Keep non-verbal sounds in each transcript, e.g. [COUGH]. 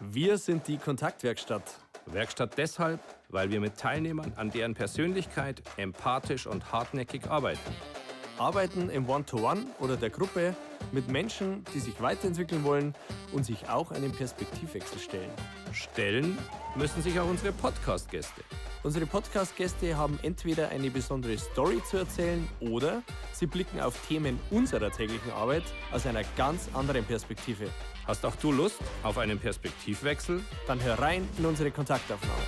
Wir sind die Kontaktwerkstatt. Werkstatt deshalb, weil wir mit Teilnehmern an deren Persönlichkeit empathisch und hartnäckig arbeiten. Arbeiten im One-to-One oder der Gruppe mit Menschen, die sich weiterentwickeln wollen und sich auch einem Perspektivwechsel stellen. Stellen müssen sich auch unsere Podcast-Gäste. Unsere Podcast-Gäste haben entweder eine besondere Story zu erzählen oder sie blicken auf Themen unserer täglichen Arbeit aus einer ganz anderen Perspektive. Hast auch du Lust auf einen Perspektivwechsel? Dann hör rein in unsere Kontaktaufnahme.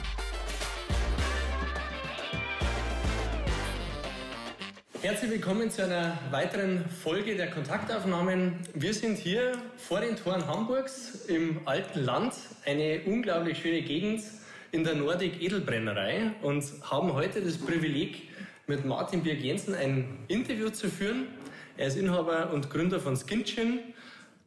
Herzlich willkommen zu einer weiteren Folge der Kontaktaufnahmen. Wir sind hier vor den Toren Hamburgs im alten Land, eine unglaublich schöne Gegend in der Nordic Edelbrennerei und haben heute das Privileg, mit Martin Birg Jensen ein Interview zu führen. Er ist Inhaber und Gründer von Skin Gin.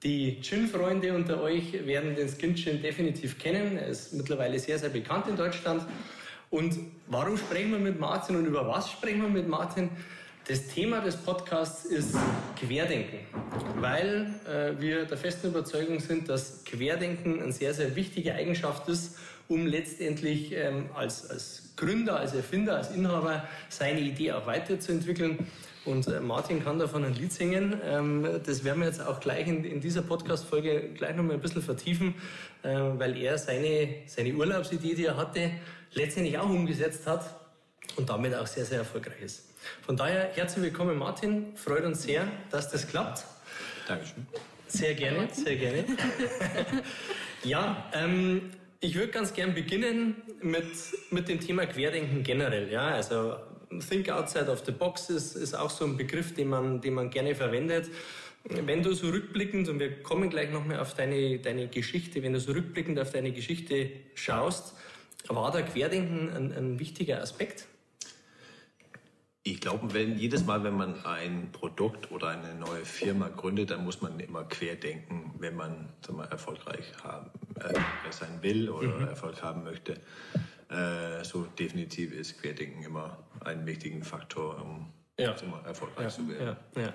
Die Gin-Freunde unter euch werden den Skin Gin definitiv kennen. Er ist mittlerweile sehr, sehr bekannt in Deutschland. Und warum sprechen wir mit Martin und über was sprechen wir mit Martin? Das Thema des Podcasts ist Querdenken, weil äh, wir der festen Überzeugung sind, dass Querdenken eine sehr, sehr wichtige Eigenschaft ist, um letztendlich ähm, als, als Gründer, als Erfinder, als Inhaber seine Idee auch weiterzuentwickeln. Und äh, Martin kann davon ein Lied singen. Ähm, das werden wir jetzt auch gleich in, in dieser Podcast-Folge gleich nochmal ein bisschen vertiefen, äh, weil er seine, seine Urlaubsidee, die er hatte, letztendlich auch umgesetzt hat und damit auch sehr, sehr erfolgreich ist. Von daher herzlich willkommen, Martin. Freut uns sehr, dass das klappt. Dankeschön. Sehr gerne, sehr gerne. [LAUGHS] ja, ähm, ich würde ganz gern beginnen mit, mit dem Thema Querdenken generell. Ja, also Think outside of the box ist, ist auch so ein Begriff, den man, den man gerne verwendet. Wenn du so rückblickend, und wir kommen gleich nochmal auf deine, deine Geschichte, wenn du so rückblickend auf deine Geschichte schaust, war da Querdenken ein, ein wichtiger Aspekt? Ich glaube, wenn jedes Mal, wenn man ein Produkt oder eine neue Firma gründet, dann muss man immer querdenken, wenn man sag mal, erfolgreich haben, äh, sein will oder mhm. Erfolg haben möchte. Äh, so definitiv ist Querdenken immer ein wichtiger Faktor, um ja. erfolgreich ja. zu werden. Ja.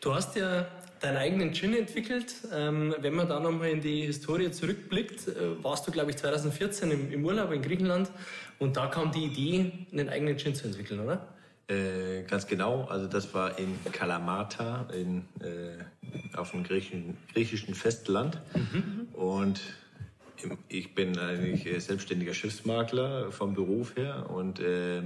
Du hast ja deinen eigenen Gin entwickelt. Ähm, wenn man da nochmal in die Historie zurückblickt, äh, warst du, glaube ich, 2014 im, im Urlaub in Griechenland und da kam die Idee, einen eigenen Gin zu entwickeln, oder? Äh, ganz genau, also das war in Kalamata in, äh, auf dem griechischen, griechischen Festland. Mhm. Und ich bin eigentlich selbstständiger Schiffsmakler vom Beruf her und äh,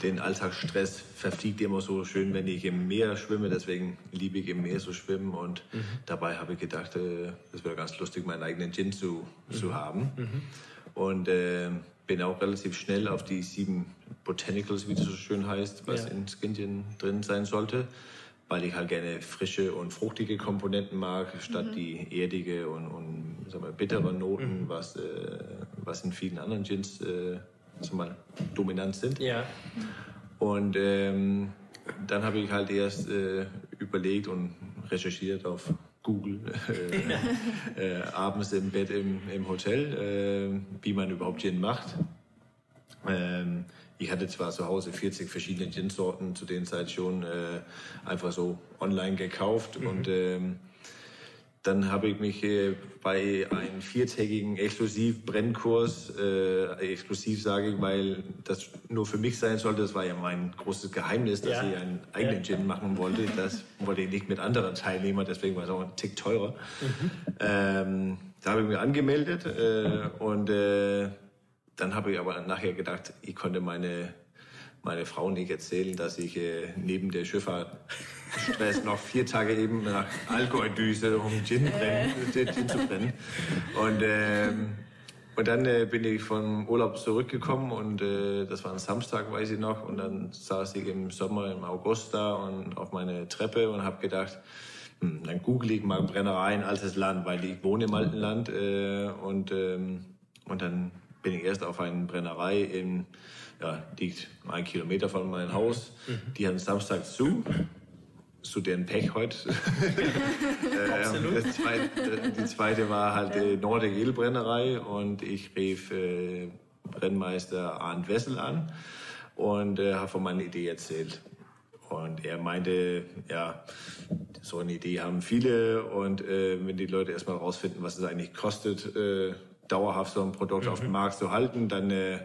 den Alltagsstress verfliegt immer so schön, wenn ich im Meer schwimme. Deswegen liebe ich im Meer zu schwimmen. Und mhm. dabei habe ich gedacht, äh, das wäre ganz lustig, meinen eigenen Gin zu, mhm. zu haben. Mhm. Und äh, bin auch relativ schnell auf die sieben Botanicals, wie das so schön heißt, was ja. in Skinchen drin sein sollte, weil ich halt gerne frische und fruchtige Komponenten mag, statt mhm. die erdige und, und sag mal, bittere Noten, mhm. was, äh, was in vielen anderen Gins äh, mal, dominant sind. Ja. Und ähm, dann habe ich halt erst äh, überlegt und recherchiert auf Google [LAUGHS] äh, äh, abends im Bett im, im Hotel, äh, wie man überhaupt Gin macht. Ähm, ich hatte zwar zu Hause 40 verschiedene Gin-Sorten zu den Zeit schon äh, einfach so online gekauft mhm. und ähm, dann habe ich mich äh, bei einem viertägigen Exklusiv-Brennkurs, äh, exklusiv sage ich, weil das nur für mich sein sollte, das war ja mein großes Geheimnis, dass ja. ich einen eigenen ja. Gin machen wollte. Das wollte ich nicht mit anderen Teilnehmern, deswegen war es auch ein Tick teurer. Mhm. Ähm, da habe ich mich angemeldet äh, und äh, dann habe ich aber nachher gedacht, ich konnte meine meine Frau nicht erzählen, dass ich äh, neben der Schifffahrt Stress noch vier Tage eben nach Alkoholdüse, um Gin, brennen, äh. Gin zu brennen. Und, ähm, und dann äh, bin ich vom Urlaub zurückgekommen und äh, das war ein Samstag, weiß ich noch. Und dann saß ich im Sommer, im August da und auf meine Treppe und habe gedacht, hm, dann google ich mal Brennereien, altes Land, weil ich wohne im alten Land. Äh, und, ähm, und dann bin ich erst auf eine Brennerei in, ja, liegt ein Kilometer von meinem Haus. Mhm. Die hatten Samstag zu zu deren Pech heute. [LAUGHS] äh, zweite, die zweite war halt die Nordic Ölbrennerei und ich rief äh, Brennmeister Arndt Wessel an und äh, habe von meiner Idee erzählt. Und er meinte, ja, so eine Idee haben viele und äh, wenn die Leute erstmal rausfinden, was es eigentlich kostet, äh, dauerhaft so ein Produkt mhm. auf dem mhm. Markt zu halten, dann äh,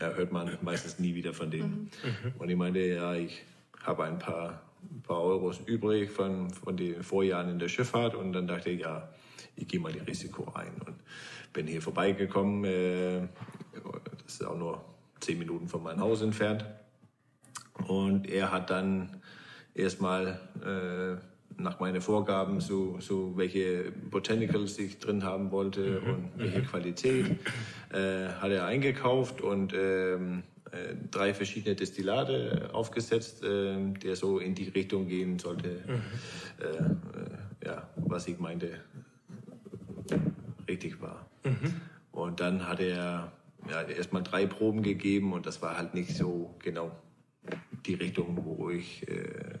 ja, hört man meistens nie wieder von denen. Mhm. Und ich meinte, ja, ich habe ein paar, ein paar Euros übrig von, von den Vorjahren in der Schifffahrt und dann dachte ich, ja, ich gehe mal die Risiko ein und bin hier vorbeigekommen. Äh, das ist auch nur zehn Minuten von meinem Haus entfernt. Und er hat dann erstmal äh, nach meinen Vorgaben, so, so welche Botanicals ich drin haben wollte mhm. und welche mhm. Qualität, äh, hat er eingekauft und ähm, äh, drei verschiedene Destillate aufgesetzt, äh, der so in die Richtung gehen sollte, mhm. Äh, äh, ja, was ich meinte, richtig war. Mhm. Und dann hat er ja, erstmal drei Proben gegeben und das war halt nicht so genau die Richtung, wo ich äh,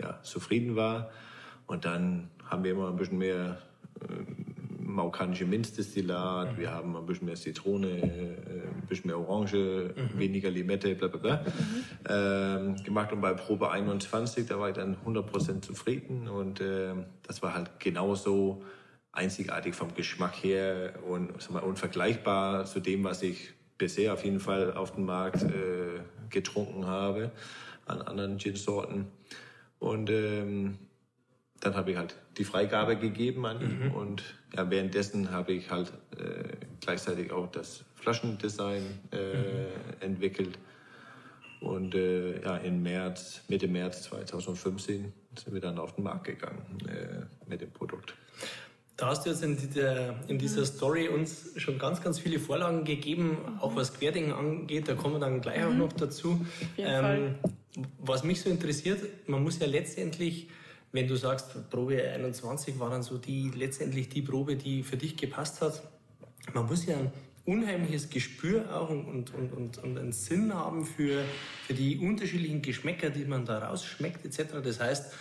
ja, zufrieden war. Und dann haben wir immer ein bisschen mehr äh, maukanische Minzdestillat, mhm. wir haben ein bisschen mehr Zitrone, äh, ein bisschen mehr Orange, mhm. weniger Limette, bla bla bla. Mhm. Ähm, gemacht und bei Probe 21, da war ich dann 100% zufrieden und äh, das war halt genauso einzigartig vom Geschmack her und sag mal, unvergleichbar zu dem, was ich bisher auf jeden Fall auf dem Markt äh, getrunken habe an anderen Gin-Sorten. Und ähm, dann habe ich halt die Freigabe gegeben an ihn mhm. und ja, währenddessen habe ich halt äh, gleichzeitig auch das Flaschendesign äh, mhm. entwickelt. Und äh, ja, im März, Mitte März 2015 sind wir dann auf den Markt gegangen äh, mit dem Produkt. Da hast du jetzt in, dieser, in dieser Story uns schon ganz, ganz viele Vorlagen gegeben, auch was Querdenken angeht. Da kommen wir dann gleich auch mhm. noch dazu. Ähm, was mich so interessiert, man muss ja letztendlich wenn du sagst, Probe 21 war dann so die letztendlich die Probe, die für dich gepasst hat, man muss ja ein unheimliches Gespür auch und, und, und, und einen Sinn haben für, für die unterschiedlichen Geschmäcker, die man da rausschmeckt etc. Das heißt,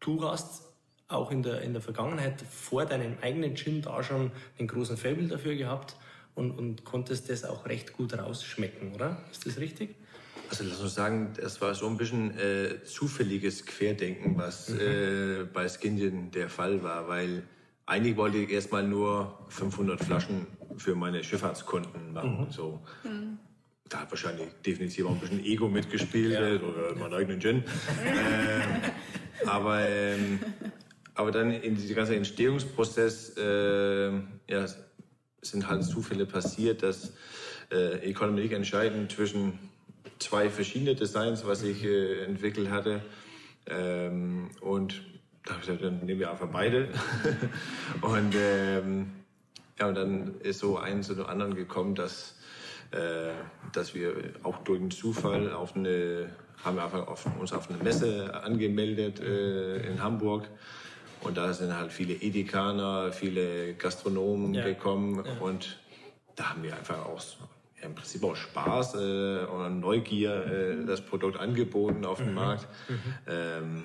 du hast auch in der, in der Vergangenheit vor deinem eigenen Gin da schon einen großen Faible dafür gehabt und, und konntest das auch recht gut rausschmecken, oder? Ist das richtig? Also lass uns sagen, das war so ein bisschen äh, zufälliges Querdenken, was mhm. äh, bei Skindian der Fall war, weil eigentlich wollte ich erstmal nur 500 Flaschen für meine Schifffahrtskunden machen. Mhm. So. Mhm. Da hat wahrscheinlich definitiv auch ein bisschen Ego mitgespielt ja. oder meinen eigenen Gin. [LAUGHS] äh, aber, ähm, aber dann in diesem ganzen Entstehungsprozess äh, ja, sind halt Zufälle passiert, dass äh, ich konnte mich entscheiden zwischen zwei verschiedene Designs, was ich äh, entwickelt hatte. Ähm, und da habe ich gesagt, dann nehmen wir einfach beide. [LAUGHS] und ähm, ja, und dann ist so eins zu dem anderen gekommen, dass, äh, dass wir auch durch den Zufall auf eine, haben wir einfach auf, uns auf eine Messe angemeldet äh, in Hamburg. Und da sind halt viele Edikaner, viele Gastronomen ja. gekommen. Ja. Und da haben wir einfach auch im Prinzip auch Spaß äh, oder Neugier äh, das Produkt angeboten auf dem mhm. Markt. Mhm. Ähm,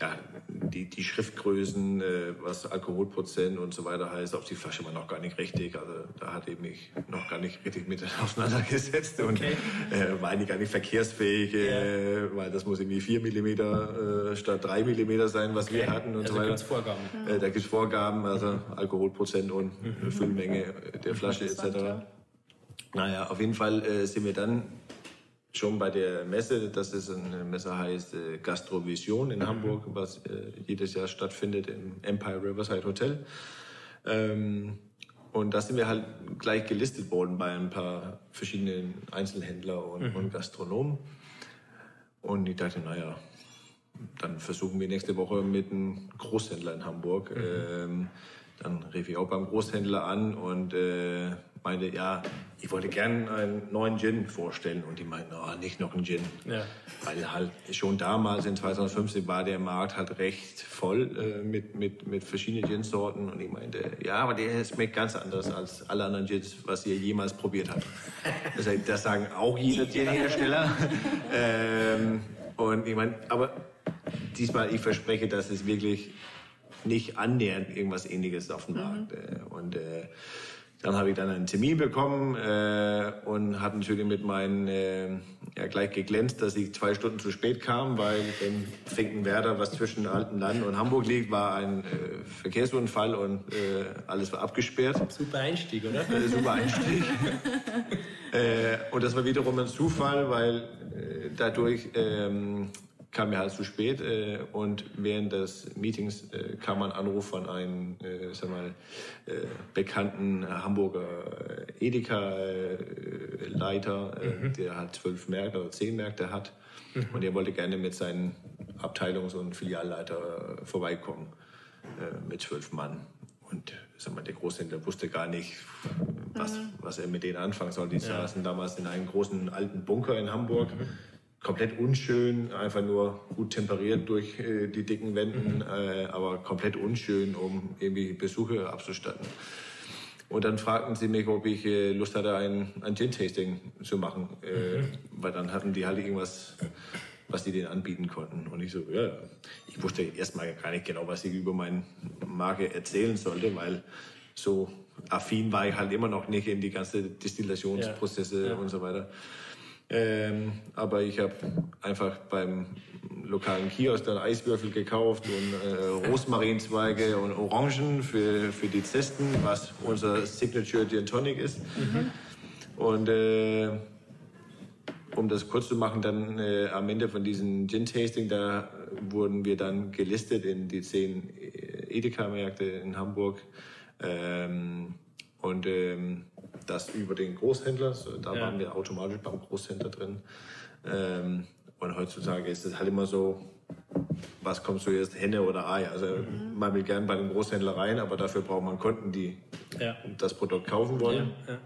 ja, die, die Schriftgrößen, äh, was Alkoholprozent und so weiter heißt, auf die Flasche war noch gar nicht richtig. Also da hatte ich mich noch gar nicht richtig mit [LAUGHS] auseinandergesetzt und okay. äh, war eigentlich gar nicht verkehrsfähig, äh, weil das muss irgendwie 4 mm äh, statt 3 mm sein, was okay. wir hatten und also so weiter. Da gibt es Vorgaben. Äh, da gibt es Vorgaben, also Alkoholprozent und mhm. Füllmenge der Flasche etc. Naja, auf jeden Fall äh, sind wir dann schon bei der Messe, das ist eine Messe heißt äh, Gastrovision in mhm. Hamburg, was äh, jedes Jahr stattfindet im Empire Riverside Hotel. Ähm, und da sind wir halt gleich gelistet worden bei ein paar verschiedenen Einzelhändler und, mhm. und Gastronomen. Und ich dachte, naja, dann versuchen wir nächste Woche mit einem Großhändler in Hamburg. Mhm. Ähm, dann rief ich auch beim Großhändler an und äh, meinte, ja, ich wollte gerne einen neuen Gin vorstellen. Und die meinten, oh, nicht noch einen Gin. Ja. Weil halt schon damals in 2015 war der Markt halt recht voll äh, mit, mit, mit verschiedenen Gin-Sorten. Und ich meinte, ja, aber der schmeckt ganz anders als alle anderen Gins, was ihr jemals probiert habt. [LAUGHS] Das, das sagen auch jeder Gin-Hersteller. ähm, und ich meine, aber diesmal, ich verspreche, dass es wirklich nicht annähernd irgendwas ähnliches auf dem Markt. Mhm. Und äh, dann habe ich dann einen Termin bekommen äh, und habe natürlich mit meinen äh, ja, gleich geglänzt, dass ich zwei Stunden zu spät kam, weil in Finkenwerder, was zwischen Alten Land und Hamburg liegt, war ein äh, Verkehrsunfall und äh, alles war abgesperrt. Super Einstieg, oder? Äh, super Einstieg. [LAUGHS] äh, und das war wiederum ein Zufall, weil äh, dadurch ähm, kam mir halt zu spät äh, und während des Meetings äh, kam ein Anruf von einem, äh, sag mal, äh, bekannten Hamburger Edeka-Leiter, äh, mhm. der halt zwölf Märkte oder zehn Märkte hat mhm. und er wollte gerne mit seinen Abteilungs- und Filialleiter äh, vorbeikommen mit zwölf Mann. Und sag mal, der Großhändler wusste gar nicht, was, mhm. was er mit denen anfangen soll. Die ja. saßen damals in einem großen alten Bunker in Hamburg. Komplett unschön, einfach nur gut temperiert durch äh, die dicken Wänden, mhm. äh, aber komplett unschön, um irgendwie Besuche abzustatten. Und dann fragten sie mich, ob ich äh, Lust hatte, ein, ein Gin-Tasting zu machen, äh, mhm. weil dann hatten die halt irgendwas, was die denen anbieten konnten. Und ich so, ja, ich wusste erstmal gar nicht genau, was ich über meine Marke erzählen sollte, weil so affin war ich halt immer noch nicht in die ganze Destillationsprozesse ja. Ja. und so weiter. Ähm, aber ich habe einfach beim lokalen Kiosk dann Eiswürfel gekauft und äh, Rosmarinzweige und Orangen für, für die Zesten, was unser Signature Gin Tonic ist. Mhm. Und äh, um das kurz zu machen, dann äh, am Ende von diesem Gin-Tasting, da wurden wir dann gelistet in die zehn Edeka-Märkte in Hamburg. Ähm, und ähm, das über den Großhändler. Da ja. waren wir automatisch beim Großhändler drin. Ähm, und heutzutage ist es halt immer so, was kommt zuerst, Henne oder Ei? Also mhm. man will gern bei dem Großhändler rein, aber dafür braucht man Kunden, die ja. das Produkt kaufen wollen. Ja.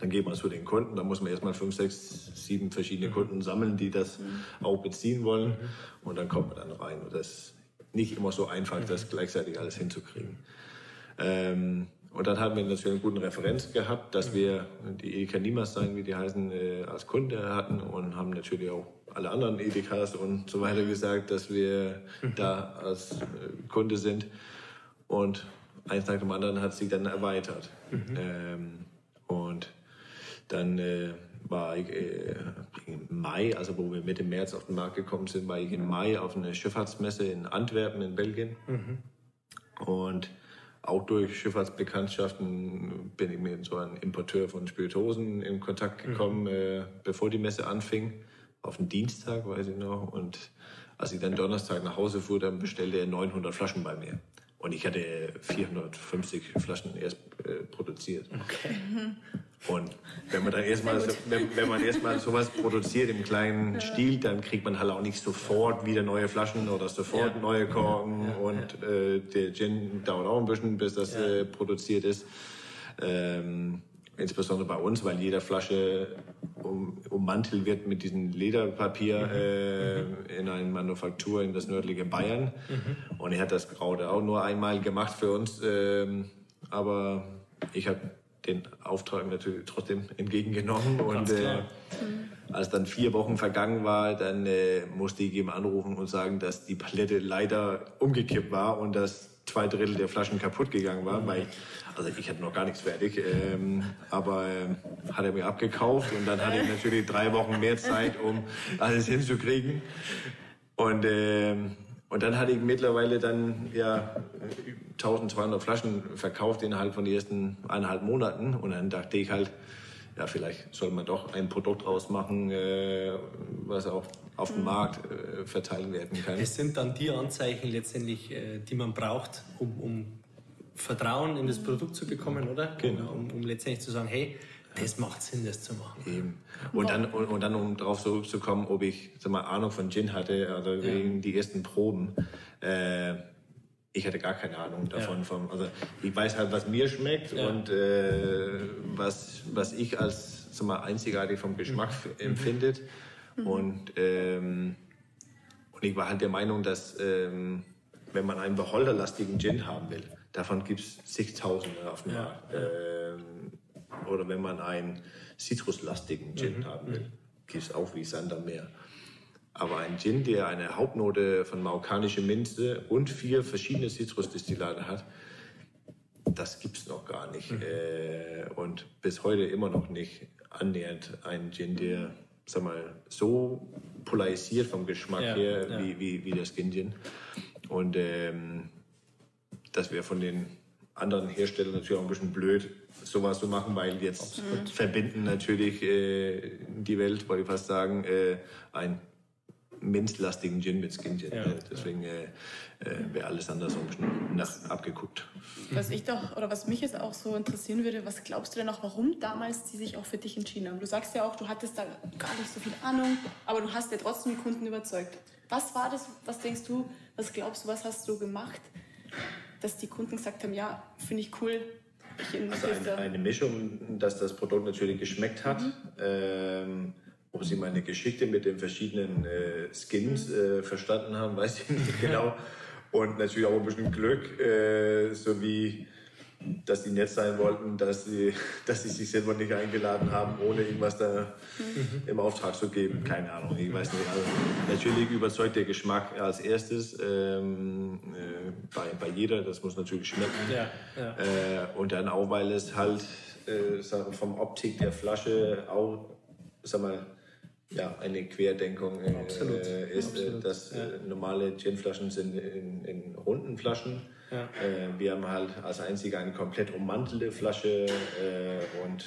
Dann geht man zu den Kunden, da muss man erstmal fünf, sechs, sieben verschiedene mhm. Kunden sammeln, die das mhm. auch beziehen wollen. Mhm. Und dann kommt man dann rein. Und das ist nicht immer so einfach, das mhm. gleichzeitig alles hinzukriegen. Ähm, und dann haben wir natürlich einen guten Referenz gehabt, dass wir die Edeka Niemas sein, wie die heißen, äh, als Kunde hatten und haben natürlich auch alle anderen Edekas und so weiter gesagt, dass wir mhm. da als äh, Kunde sind. Und eins nach dem anderen hat sich dann erweitert. Mhm. Ähm, und dann äh, war ich äh, im Mai, also wo wir Mitte März auf den Markt gekommen sind, war ich im Mai auf einer Schifffahrtsmesse in Antwerpen in Belgien. Mhm. Und auch durch Schifffahrtsbekanntschaften bin ich mit so einem Importeur von Spirituosen in Kontakt mhm. gekommen, mhm. äh, bevor die Messe anfing. Auf den Dienstag, weiß ich noch. Und als ich dann Donnerstag nach Hause fuhr, dann bestellte er 900 Flaschen bei mir. Und ich hatte 450 Flaschen erst äh, produziert. Okay. Und wenn man dann erstmal, so, wenn, wenn, man erstmal sowas produziert im kleinen ja. Stil, dann kriegt man halt auch nicht sofort wieder neue Flaschen oder sofort ja. neue Korken. Ja. Und äh, der Gin dauert auch ein bisschen, bis das äh, produziert ist. Ähm, insbesondere bei uns, weil jede Flasche um, ummantelt wird mit diesem Lederpapier mhm. äh, mhm. in einer Manufaktur in das nördliche Bayern. Mhm. Und er hat das gerade auch nur einmal gemacht für uns. Ähm, aber ich habe den Auftrag natürlich trotzdem entgegengenommen. Und äh, als dann vier Wochen vergangen war, dann äh, musste ich ihm anrufen und sagen, dass die Palette leider umgekippt war und dass zwei Drittel der Flaschen kaputt gegangen war, weil also ich hatte noch gar nichts fertig, ähm, aber äh, hat er mir abgekauft und dann hatte ich natürlich drei Wochen mehr Zeit, um alles hinzukriegen. Und, äh, und dann hatte ich mittlerweile dann ja 1200 Flaschen verkauft innerhalb von den ersten eineinhalb Monaten und dann dachte ich halt, ja, vielleicht soll man doch ein Produkt rausmachen, äh, was auch auf dem mhm. Markt äh, verteilt werden kann. Es sind dann die Anzeichen letztendlich, äh, die man braucht, um, um, Vertrauen in das Produkt zu bekommen, oder? Genau. Um, um letztendlich zu sagen, hey, das macht Sinn, das zu machen. Eben. Und dann, und, und dann um darauf zurückzukommen, ob ich sag mal, Ahnung von Gin hatte, also ja. wegen die ersten Proben. Äh, ich hatte gar keine Ahnung davon. Ja. Vom, also ich weiß halt, was mir schmeckt ja. und äh, was, was ich als sag mal, einzigartig vom Geschmack mhm. empfindet. Mhm. Und, ähm, und ich war halt der Meinung, dass ähm, wenn man einen beholderlastigen Gin haben will, davon gibt es zigtausende auf dem ja. Markt. Ähm, oder wenn man einen zitruslastigen Gin mhm. haben will, gibt es auch wie Sand am Meer. Aber ein Gin, der eine Hauptnote von marokkanischer Minze und vier verschiedene Zitrusdestillate hat, das gibt es noch gar nicht. Mhm. Äh, und bis heute immer noch nicht annähernd ein Gin, der sag mal, so polarisiert vom Geschmack ja, her ja. Wie, wie, wie das Gin. Und ähm, das wäre von den anderen Herstellern natürlich auch ein bisschen blöd, sowas zu machen, weil jetzt mhm. verbinden natürlich äh, die Welt, wollte ich fast sagen, äh, ein minzlastigen Gin mit Skin Gin. Ja, Deswegen äh, äh, wäre alles anders ein nach, abgeguckt. Was ich doch, oder was mich jetzt auch so interessieren würde, was glaubst du denn auch, warum damals die sich auch für dich entschieden haben? Du sagst ja auch, du hattest da gar nicht so viel Ahnung, aber du hast ja trotzdem die Kunden überzeugt. Was war das, was denkst du, was glaubst du, was hast du gemacht, dass die Kunden gesagt haben, ja, finde ich cool, also eine, eine, Mischung, dass das Produkt natürlich geschmeckt hat. Mhm. Ähm, ob sie meine Geschichte mit den verschiedenen äh, Skins äh, verstanden haben, weiß ich nicht [LAUGHS] genau. Und natürlich auch ein bisschen Glück, äh, sowie dass die nett sein wollten, dass sie, [LAUGHS] dass sie sich selber nicht eingeladen haben, ohne irgendwas da mhm. im Auftrag zu geben. Keine Ahnung, ich weiß nicht. Also, natürlich überzeugt der Geschmack als erstes ähm, äh, bei, bei jeder, das muss natürlich schmecken. Ja, ja. Äh, und dann auch, weil es halt äh, vom Optik der Flasche auch, sag mal, ja, eine Querdenkung äh, Absolut. Äh, ist, Absolut. dass ja. normale Ginflaschen sind in, in runden Flaschen. Ja. Äh, wir haben halt als einzige eine komplett ummantelte Flasche äh, und,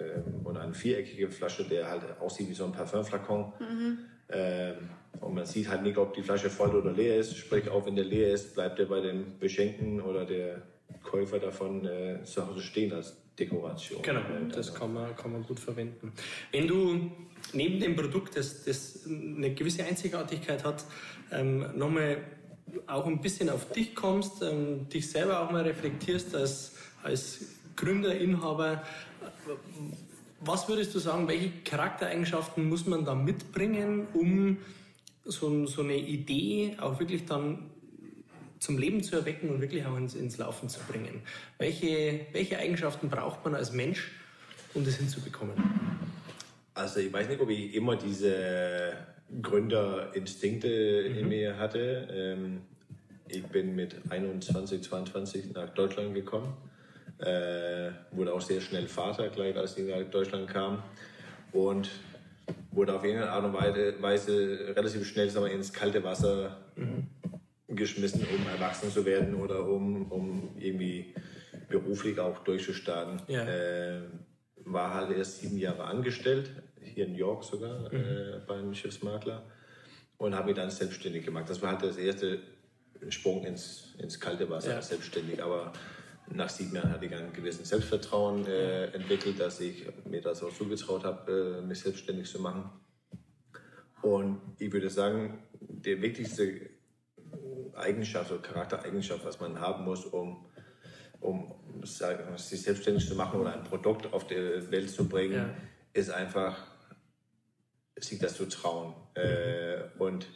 ähm, und eine viereckige Flasche, der halt aussieht wie so ein Parfümflakon. Mhm. Ähm, und man sieht halt nicht, ob die Flasche voll oder leer ist. Sprich, auch wenn der leer ist, bleibt er bei dem Beschenken oder der Käufer davon äh, zu Hause stehen als Dekoration. Genau, das kann man, kann man gut verwenden. Wenn du neben dem Produkt, das, das eine gewisse Einzigartigkeit hat, ähm, nochmal auch ein bisschen auf dich kommst, ähm, dich selber auch mal reflektierst als, als Gründer, Inhaber, was würdest du sagen, welche Charaktereigenschaften muss man da mitbringen, um so, so eine Idee auch wirklich dann zum Leben zu erwecken und wirklich auch ins, ins Laufen zu bringen? Welche, welche Eigenschaften braucht man als Mensch, um das hinzubekommen? Also ich weiß nicht, ob ich immer diese Gründerinstinkte mhm. in mir hatte. Ähm, ich bin mit 21, 22 nach Deutschland gekommen. Äh, wurde auch sehr schnell Vater, gleich als ich nach Deutschland kam. Und wurde auf irgendeine Art und Weise relativ schnell sagen wir, ins kalte Wasser mhm. Geschmissen, um erwachsen zu werden oder um, um irgendwie beruflich auch durchzustarten. Ja. Äh, war halt erst sieben Jahre angestellt, hier in New York sogar, mhm. äh, beim Schiffsmakler und habe mich dann selbstständig gemacht. Das war halt das erste Sprung ins, ins kalte Wasser, ja. selbstständig. Aber nach sieben Jahren hatte ich ein gewisses Selbstvertrauen äh, entwickelt, dass ich mir das auch zugetraut habe, äh, mich selbstständig zu machen. Und ich würde sagen, der wichtigste Eigenschaft oder Charaktereigenschaft, was man haben muss, um, um sich selbstständig zu machen oder ein Produkt auf die Welt zu bringen, ja. ist einfach sich das zu trauen. Äh, und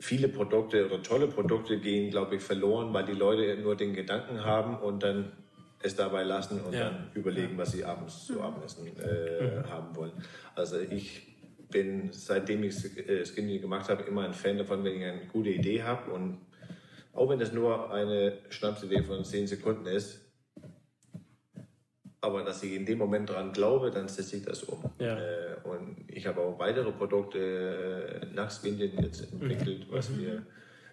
viele Produkte oder tolle Produkte gehen, glaube ich, verloren, weil die Leute nur den Gedanken haben und dann es dabei lassen und ja. dann überlegen, was sie abends zu Abendessen äh, mhm. haben wollen. Also ich bin, seitdem ich äh, Skinny gemacht habe, immer ein Fan davon, wenn ich eine gute Idee habe und auch wenn das nur eine Schnapsidee von 10 Sekunden ist, aber dass ich in dem Moment dran glaube, dann setze ich das um. Ja. Äh, und ich habe auch weitere Produkte äh, nach Skindien jetzt entwickelt, mhm. was mhm. wir äh,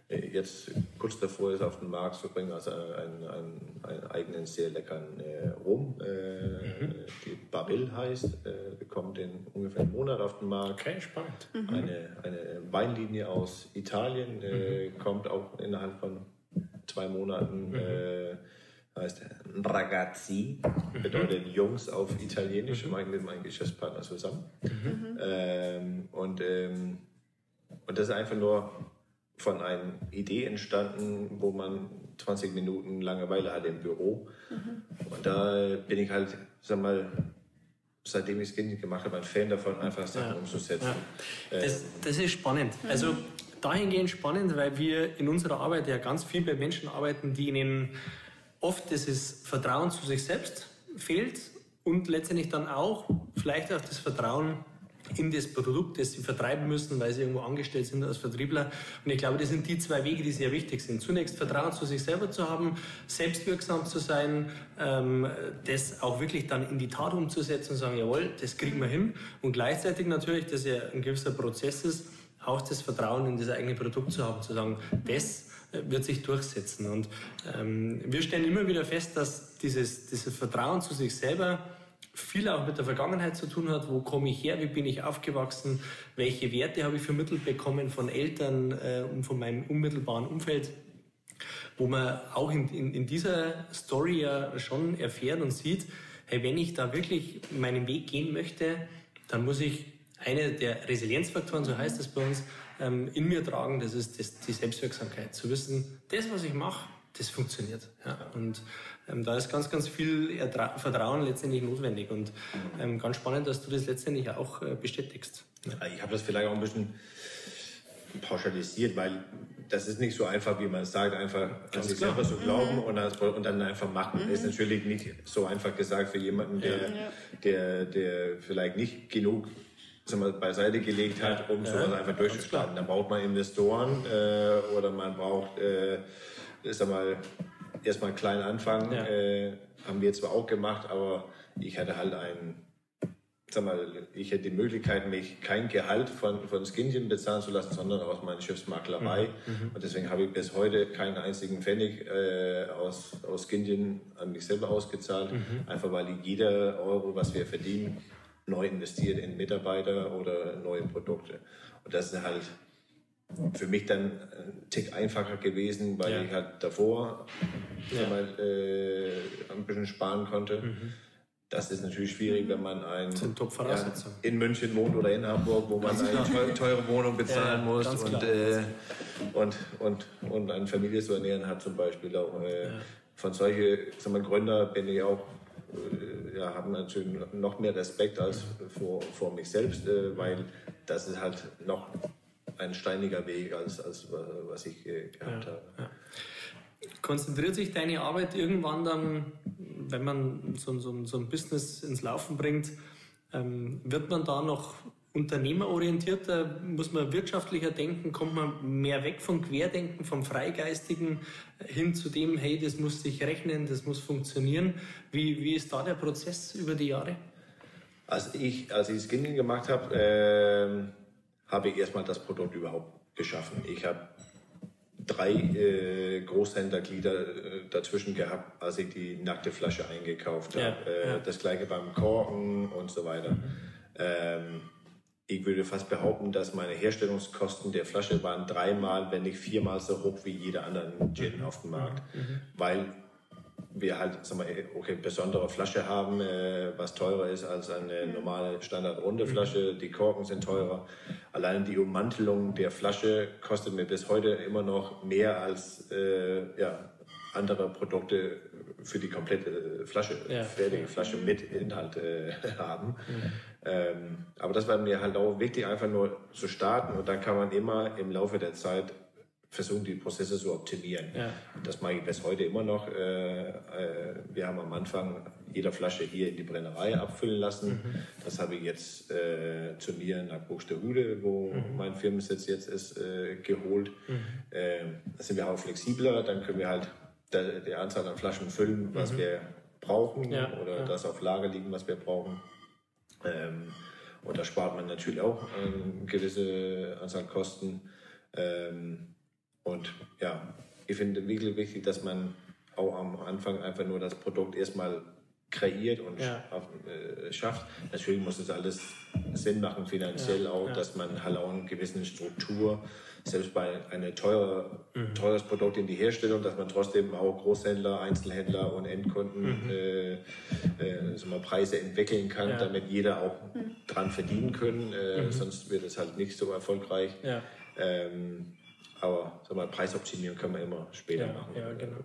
jetzt kurz davor ist, auf den Markt zu bringen, also einen, einen, einen eigenen sehr leckeren äh, Rum, äh, mhm. die Baril heißt, äh, kommt in ungefähr einem Monat auf den Markt. Okay, spannend. Mhm. Eine, eine Weinlinie aus Italien, äh, mhm. kommt auch innerhalb von zwei Monaten. Mhm. Äh, heißt Ragazzi, mhm. bedeutet Jungs auf Italienisch, mhm. mit meinem Geschäftspartner zusammen. Mhm. Ähm, und, ähm, und das ist einfach nur von einer Idee entstanden, wo man 20 Minuten Langeweile hat im Büro. Mhm. Und da bin ich halt, sag mal, seitdem ich es Kind gemacht habe, ein Fan davon, einfach Sachen ja. umzusetzen. Ja. Das, das ist spannend. Also dahingehend spannend, weil wir in unserer Arbeit ja ganz viel bei Menschen arbeiten, die ihnen oft dieses Vertrauen zu sich selbst fehlt und letztendlich dann auch vielleicht auch das Vertrauen in das Produkt, das sie vertreiben müssen, weil sie irgendwo angestellt sind als Vertriebler. Und ich glaube, das sind die zwei Wege, die sehr wichtig sind. Zunächst Vertrauen zu sich selber zu haben, selbstwirksam zu sein, ähm, das auch wirklich dann in die Tat umzusetzen und sagen, jawohl, das kriegen wir hin. Und gleichzeitig natürlich, dass ja ein gewisser Prozess ist, auch das Vertrauen in das eigene Produkt zu haben, zu sagen, das äh, wird sich durchsetzen. Und ähm, wir stellen immer wieder fest, dass dieses, dieses Vertrauen zu sich selber viel auch mit der Vergangenheit zu tun hat. Wo komme ich her? Wie bin ich aufgewachsen? Welche Werte habe ich vermittelt bekommen von Eltern äh, und von meinem unmittelbaren Umfeld? Wo man auch in, in, in dieser Story ja schon erfährt und sieht, hey, wenn ich da wirklich meinen Weg gehen möchte, dann muss ich eine der Resilienzfaktoren, so heißt es bei uns, ähm, in mir tragen, das ist das, die Selbstwirksamkeit. Zu wissen, das, was ich mache, das funktioniert. Ja. Und ähm, da ist ganz, ganz viel Ertra Vertrauen letztendlich notwendig und ähm, ganz spannend, dass du das letztendlich auch äh, bestätigst. Ja. Ich habe das vielleicht auch ein bisschen pauschalisiert, weil das ist nicht so einfach, wie man es sagt, einfach an sich selber so glauben mhm. und, das, und, dann einfach machen. Mhm. Ist natürlich nicht so einfach gesagt für jemanden, der, ja. der, der vielleicht nicht genug sagen wir, beiseite gelegt hat, um ja. sowas einfach durchzustarten. Da braucht man Investoren äh, oder man braucht, äh, sag mal, erstmal klein anfangen. Ja. Äh, haben wir zwar auch gemacht, aber ich hatte halt ein, sag mal, ich hätte die Möglichkeit, mich kein Gehalt von, von Skinchen bezahlen zu lassen, sondern aus meiner Schiffsmaklerei. Mhm. mhm. Und deswegen habe ich bis heute keinen einzigen Pfennig äh, aus, aus Skinchen an mich selber ausgezahlt. Mhm. Einfach weil jeder Euro, was wir verdienen, neu investiert in Mitarbeiter oder neue Produkte. Und das ist halt für mich dann ein Tick einfacher gewesen, weil ja. ich halt davor ja. mal, äh, ein bisschen sparen konnte. Mhm. Das ist natürlich schwierig, wenn man ein, ja, in München wohnt oder in Hamburg, wo man eine teure, teure Wohnung bezahlen muss und, äh, und, und, und eine Familie zu ernähren hat zum Beispiel. Auch, äh, Von solchen Gründer bin ich auch äh, ja, habe natürlich noch mehr Respekt als vor, vor mich selbst, äh, weil das ist halt noch ein steiniger Weg, als, als was ich gehabt ja, habe. Ja. Konzentriert sich deine Arbeit irgendwann dann, wenn man so, so, so ein Business ins Laufen bringt, ähm, wird man da noch unternehmerorientierter, muss man wirtschaftlicher denken, kommt man mehr weg vom Querdenken, vom Freigeistigen hin zu dem, hey, das muss sich rechnen, das muss funktionieren. Wie, wie ist da der Prozess über die Jahre? Als ich, als ich Skinning gemacht habe, äh, habe ich erstmal das Produkt überhaupt geschaffen. Ich habe drei äh, Großhändlerglieder äh, dazwischen gehabt, als ich die nackte Flasche eingekauft habe. Ja, äh, ja. Das gleiche beim Korken und so weiter. Mhm. Ähm, ich würde fast behaupten, dass meine Herstellungskosten der Flasche waren dreimal, wenn nicht viermal so hoch wie jeder anderen Gin auf dem Markt. Mhm. Weil wir halt, sag mal, okay, besondere Flasche haben, äh, was teurer ist als eine normale standardrunde Flasche. Die Korken sind teurer. Allein die Ummantelung der Flasche kostet mir bis heute immer noch mehr als äh, ja, andere Produkte für die komplette Flasche, ja. fertige Flasche mit Inhalt äh, [LAUGHS] haben. Mhm. Ähm, aber das war mir halt auch wichtig, einfach nur zu starten und dann kann man immer im Laufe der Zeit versuchen, die Prozesse zu optimieren. Ja. Das mache ich bis heute immer noch. Äh, äh, wir haben am Anfang jeder Flasche hier in die Brennerei abfüllen lassen. Mhm. Das habe ich jetzt äh, zu mir nach Buxtehude, wo mhm. mein Firmensitz jetzt ist, äh, geholt. Mhm. Ähm, da sind wir auch flexibler, dann können wir halt der, der Anzahl an Flaschen füllen, was mhm. wir brauchen ja, oder ja. das auf Lager liegen, was wir brauchen. Ähm, und da spart man natürlich auch eine gewisse Anzahl Kosten. Ähm, und ja, ich finde wirklich wichtig, dass man auch am Anfang einfach nur das Produkt erstmal kreiert und ja. äh, schafft. Natürlich muss das alles Sinn machen, finanziell ja, auch, ja. dass man halt auch eine gewisse Struktur, selbst bei einem teure, mhm. teures Produkt in die Herstellung, dass man trotzdem auch Großhändler, Einzelhändler und Endkunden mhm. äh, äh, so mal Preise entwickeln kann, damit jeder auch mhm. dran verdienen können. Äh, mhm. Sonst wird es halt nicht so erfolgreich. Ähm, aber sag mal, Preisoptimierung können wir immer später ja, machen. Ja, genau.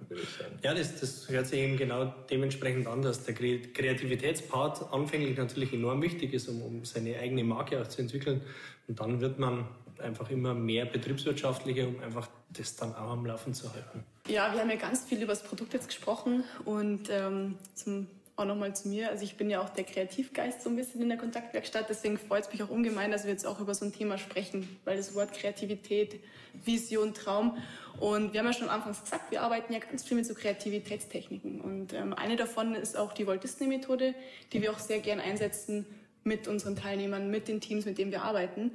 Ja, das, das hört sich eben genau dementsprechend an, dass der Kreativitätspart anfänglich natürlich enorm wichtig ist, um, um seine eigene Marke auch zu entwickeln. Und dann wird man einfach immer mehr betriebswirtschaftlicher, um einfach das dann auch am Laufen zu halten. Ja, wir haben ja ganz viel über das Produkt jetzt gesprochen und ähm, zum auch nochmal zu mir. Also ich bin ja auch der Kreativgeist so ein bisschen in der Kontaktwerkstatt, deswegen freut es mich auch ungemein, dass wir jetzt auch über so ein Thema sprechen, weil das Wort Kreativität, Vision, Traum und wir haben ja schon anfangs gesagt, wir arbeiten ja ganz viel mit so Kreativitätstechniken und ähm, eine davon ist auch die Walt Disney Methode, die wir auch sehr gern einsetzen mit unseren Teilnehmern, mit den Teams, mit denen wir arbeiten.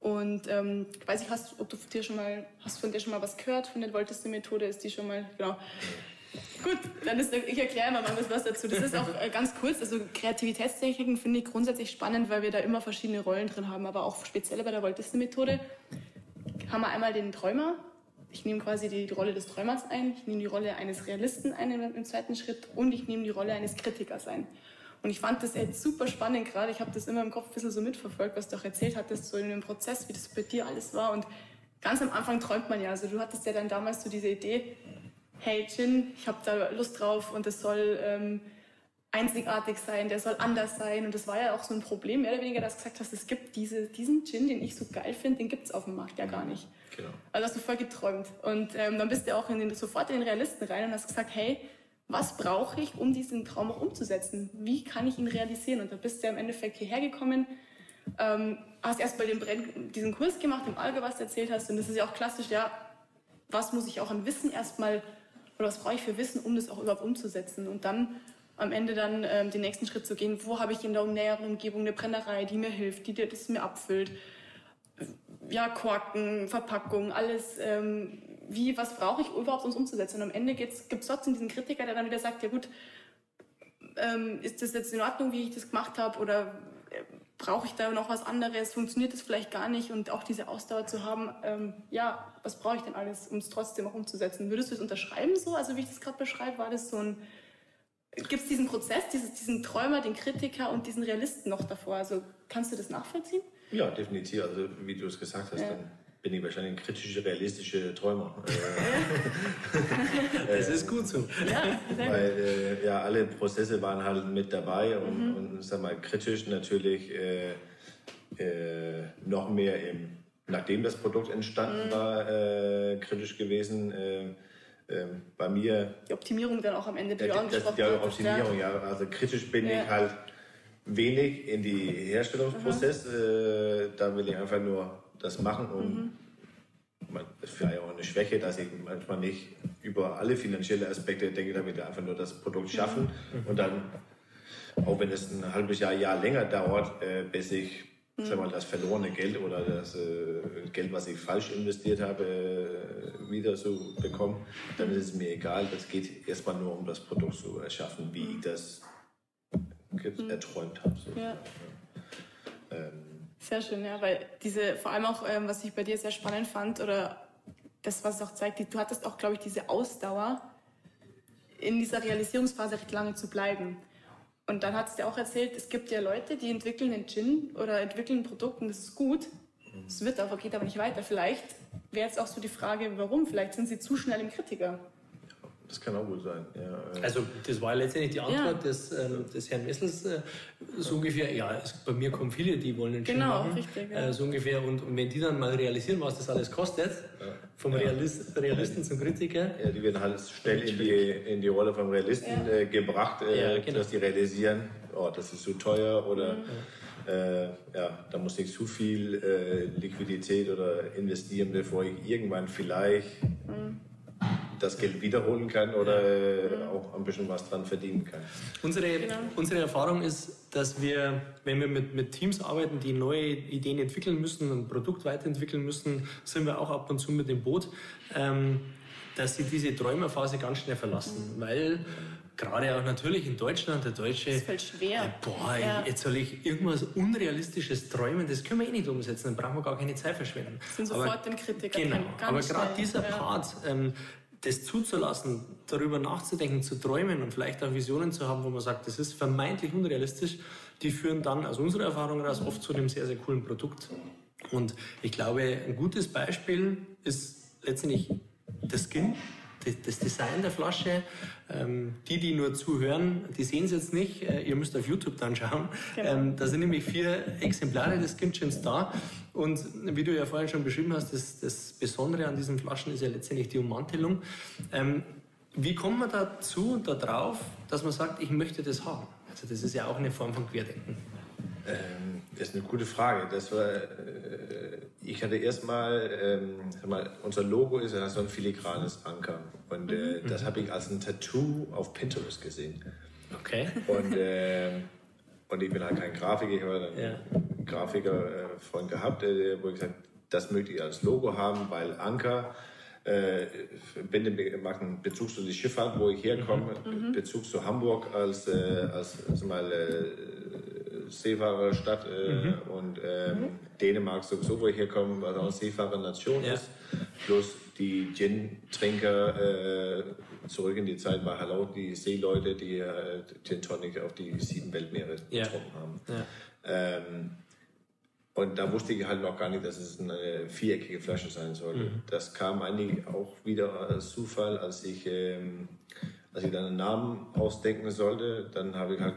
Und ähm, ich weiß nicht, hast, ob du von dir schon mal, hast von dir schon mal was gehört von der Walt Disney Methode? Ist die schon mal, genau. Gut, dann ist, ich erkläre mal was dazu. Das ist auch äh, ganz kurz. Also Kreativitätstechniken finde ich grundsätzlich spannend, weil wir da immer verschiedene Rollen drin haben. Aber auch speziell bei der Walt Disney Methode haben wir einmal den Träumer. Ich nehme quasi die, Rolle des Träumers ein. Ich nehme die Rolle eines Realisten ein im zweiten Schritt. Und ich nehme die Rolle eines Kritikers ein. Und ich fand das jetzt super spannend gerade. Ich habe das immer im Kopf ein bisschen so mitverfolgt, was du auch erzählt hattest, so in dem Prozess, wie das bei dir alles war. Und ganz am Anfang träumt man ja. Also du hattest ja dann damals so diese Idee, hey Gin, ich habe da Lust drauf und es soll ähm, einzigartig sein, der soll anders sein. Und das war ja auch so ein Problem, mehr oder weniger, dass du gesagt hast, es gibt diese, diesen Gin, den ich so geil finde, den gibt es auf dem Markt ja gar nicht. Genau. Also hast du voll geträumt. Und ähm, dann bist du auch in den, sofort in den Realisten rein und hast gesagt, hey, was brauche ich, um diesen Traum auch umzusetzen? Wie kann ich ihn realisieren? Und da bist du ja im Endeffekt hierher gekommen, ähm, hast erst mal den, diesen Kurs gemacht im Alge, was du erzählt hast. Und das ist ja auch klassisch, ja, was muss ich auch an Wissen erstmal oder was brauche ich für Wissen, um das auch überhaupt umzusetzen? Und dann am Ende dann ähm, den nächsten Schritt zu gehen, wo habe ich in der näheren Umgebung eine Brennerei, die mir hilft, die das mir abfüllt, ja, Korken, Verpackung, alles, ähm, wie, was brauche ich überhaupt, um es umzusetzen. Und am Ende gibt es trotzdem diesen Kritiker, der dann wieder sagt, ja gut, ähm, ist das jetzt in Ordnung, wie ich das gemacht habe? Oder brauche ich da noch was anderes, funktioniert das vielleicht gar nicht und auch diese Ausdauer zu haben, ähm, ja, was brauche ich denn alles, um es trotzdem auch umzusetzen? Würdest du es unterschreiben so, also wie ich das gerade beschreibe, war das so ein, gibt es diesen Prozess, dieses, diesen Träumer, den Kritiker und diesen Realisten noch davor, also kannst du das nachvollziehen? Ja, definitiv, also wie du es gesagt hast, ja. dann bin ich wahrscheinlich ein kritischer, realistischer Träumer. [LAUGHS] das ist gut so. Ja, Weil äh, ja, alle Prozesse waren halt mit dabei und, mhm. und sag mal, kritisch natürlich äh, äh, noch mehr im, nachdem das Produkt entstanden mhm. war, äh, kritisch gewesen. Äh, ähm, bei mir. Die Optimierung dann auch am Ende, die ja, angesprochen Die Optimierung, ja. Also kritisch bin ja. ich halt wenig in die Herstellungsprozess. Mhm. da will ich einfach nur das machen und mhm. das ist vielleicht auch eine Schwäche, dass ich manchmal nicht über alle finanziellen Aspekte denke, damit wir einfach nur das Produkt schaffen mhm. und dann, auch wenn es ein halbes Jahr, Jahr länger dauert, äh, bis ich mhm. sag mal, das verlorene Geld oder das äh, Geld, was ich falsch investiert habe, äh, wieder zu bekommen, dann ist es mir egal. Das geht erstmal nur um das Produkt zu erschaffen, wie ich das mhm. erträumt habe. So. Ja. Ähm, sehr schön, ja, weil diese, vor allem auch, ähm, was ich bei dir sehr spannend fand, oder das, was es auch zeigt, du hattest auch, glaube ich, diese Ausdauer, in dieser Realisierungsphase recht lange zu bleiben. Und dann hat es dir auch erzählt, es gibt ja Leute, die entwickeln einen Gin oder entwickeln ein Produkt und das ist gut. Es wird aber, geht aber nicht weiter. Vielleicht wäre jetzt auch so die Frage, warum? Vielleicht sind sie zu schnell im Kritiker. Das kann auch gut sein. Ja, äh. Also das war letztendlich die Antwort ja. des, ähm, des Herrn Messels äh, so ungefähr, ja, es, bei mir kommen viele, die wollen einen genau, machen. Richtig, ja. äh, so ungefähr. Und, und, wenn die dann mal realisieren, was das alles kostet, vom Realist, Realisten zum Kritiker. Ja, die werden halt schnell in die, in die Rolle vom Realisten äh, gebracht, äh, genau. dass die realisieren, oh, das ist zu teuer oder mhm. Äh, ja, da muss ich zu viel Liquidität oder investieren, bevor ich irgendwann vielleicht mhm das Geld wiederholen kann oder äh, auch ein bisschen was dran verdienen kann. Unsere, genau. unsere Erfahrung ist, dass wir, wenn wir mit, mit Teams arbeiten, die neue Ideen entwickeln müssen, ein Produkt weiterentwickeln müssen, sind wir auch ab und zu mit dem Boot, ähm, dass sie diese Träumerphase ganz schnell verlassen, mhm. weil gerade auch natürlich in Deutschland, der Deutsche. Das fällt schwer. Äh, boah, ja. jetzt soll ich irgendwas Unrealistisches träumen, das können wir eh nicht umsetzen, dann brauchen wir gar keine Zeit verschwenden. Sind sofort aber, im Kritiker. Genau, aber gerade dieser ja. Part, ähm, das zuzulassen, darüber nachzudenken, zu träumen und vielleicht auch Visionen zu haben, wo man sagt, das ist vermeintlich unrealistisch, die führen dann aus unserer Erfahrung heraus oft zu einem sehr, sehr coolen Produkt. Und ich glaube, ein gutes Beispiel ist letztendlich der Skin, das Design der Flasche. Ähm, die, die nur zuhören, die sehen es jetzt nicht. Äh, ihr müsst auf YouTube dann schauen. Genau. Ähm, da sind nämlich vier Exemplare des Skinchens da. Und wie du ja vorhin schon beschrieben hast, das, das Besondere an diesen Flaschen ist ja letztendlich die Ummantelung. Ähm, wie kommt man dazu und darauf, dass man sagt, ich möchte das haben? Also das ist ja auch eine Form von Querdenken. Ähm, das ist eine gute Frage. Das war, äh, ich hatte erstmal, ähm, mal, unser Logo ist ja so ein filigranes Anker. Und äh, mhm. das habe ich als ein Tattoo auf Pinterest gesehen. Okay. Und, äh, und ich bin halt kein Grafiker, ich habe einen ja. Grafiker-Freund gehabt, der, wo ich gesagt das möchte ich als Logo haben, weil Anker äh, bin, mache einen Bezug zu der Schifffahrt, wo ich herkomme, mhm. Bezug zu Hamburg als, äh, als also mal, äh, Seefahrerstadt äh, mhm. und äh, mhm. Dänemark sowieso, wo ich herkomme, was auch eine Seefahrernation ja. ist, plus die Gin-Trinker äh, zurück in die Zeit war Hallo, die Seeleute, die äh, Gin Tonic auf die sieben Weltmeere ja. getrunken haben. Ja. Ähm, und da wusste ich halt noch gar nicht, dass es eine viereckige Flasche sein soll. Mhm. Das kam eigentlich auch wieder als Zufall, als ich ähm, als ich dann einen Namen ausdenken sollte, dann habe ich halt,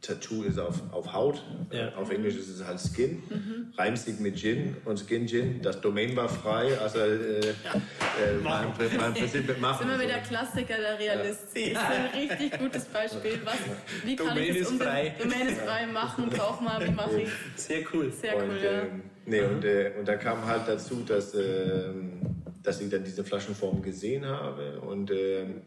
Tattoo ist auf, auf Haut, ja. auf Englisch ist es halt Skin, mhm. reimt sich mit Gin und Skin Gin, das Domain war frei, also äh, ja. äh, [LAUGHS] mein, mein Prinzip machen. Sind wir wieder Klassiker der Realistik. Ja. Das ist ein richtig gutes Beispiel. Was, wie kann Domain ich das um frei. Domain ist frei machen, [LAUGHS] brauch mal, wie mache ich Sehr cool. Sehr cool, und, ja. Äh, nee, und, äh, und da kam halt dazu, dass, äh, dass ich dann diese Flaschenform gesehen habe und ähm,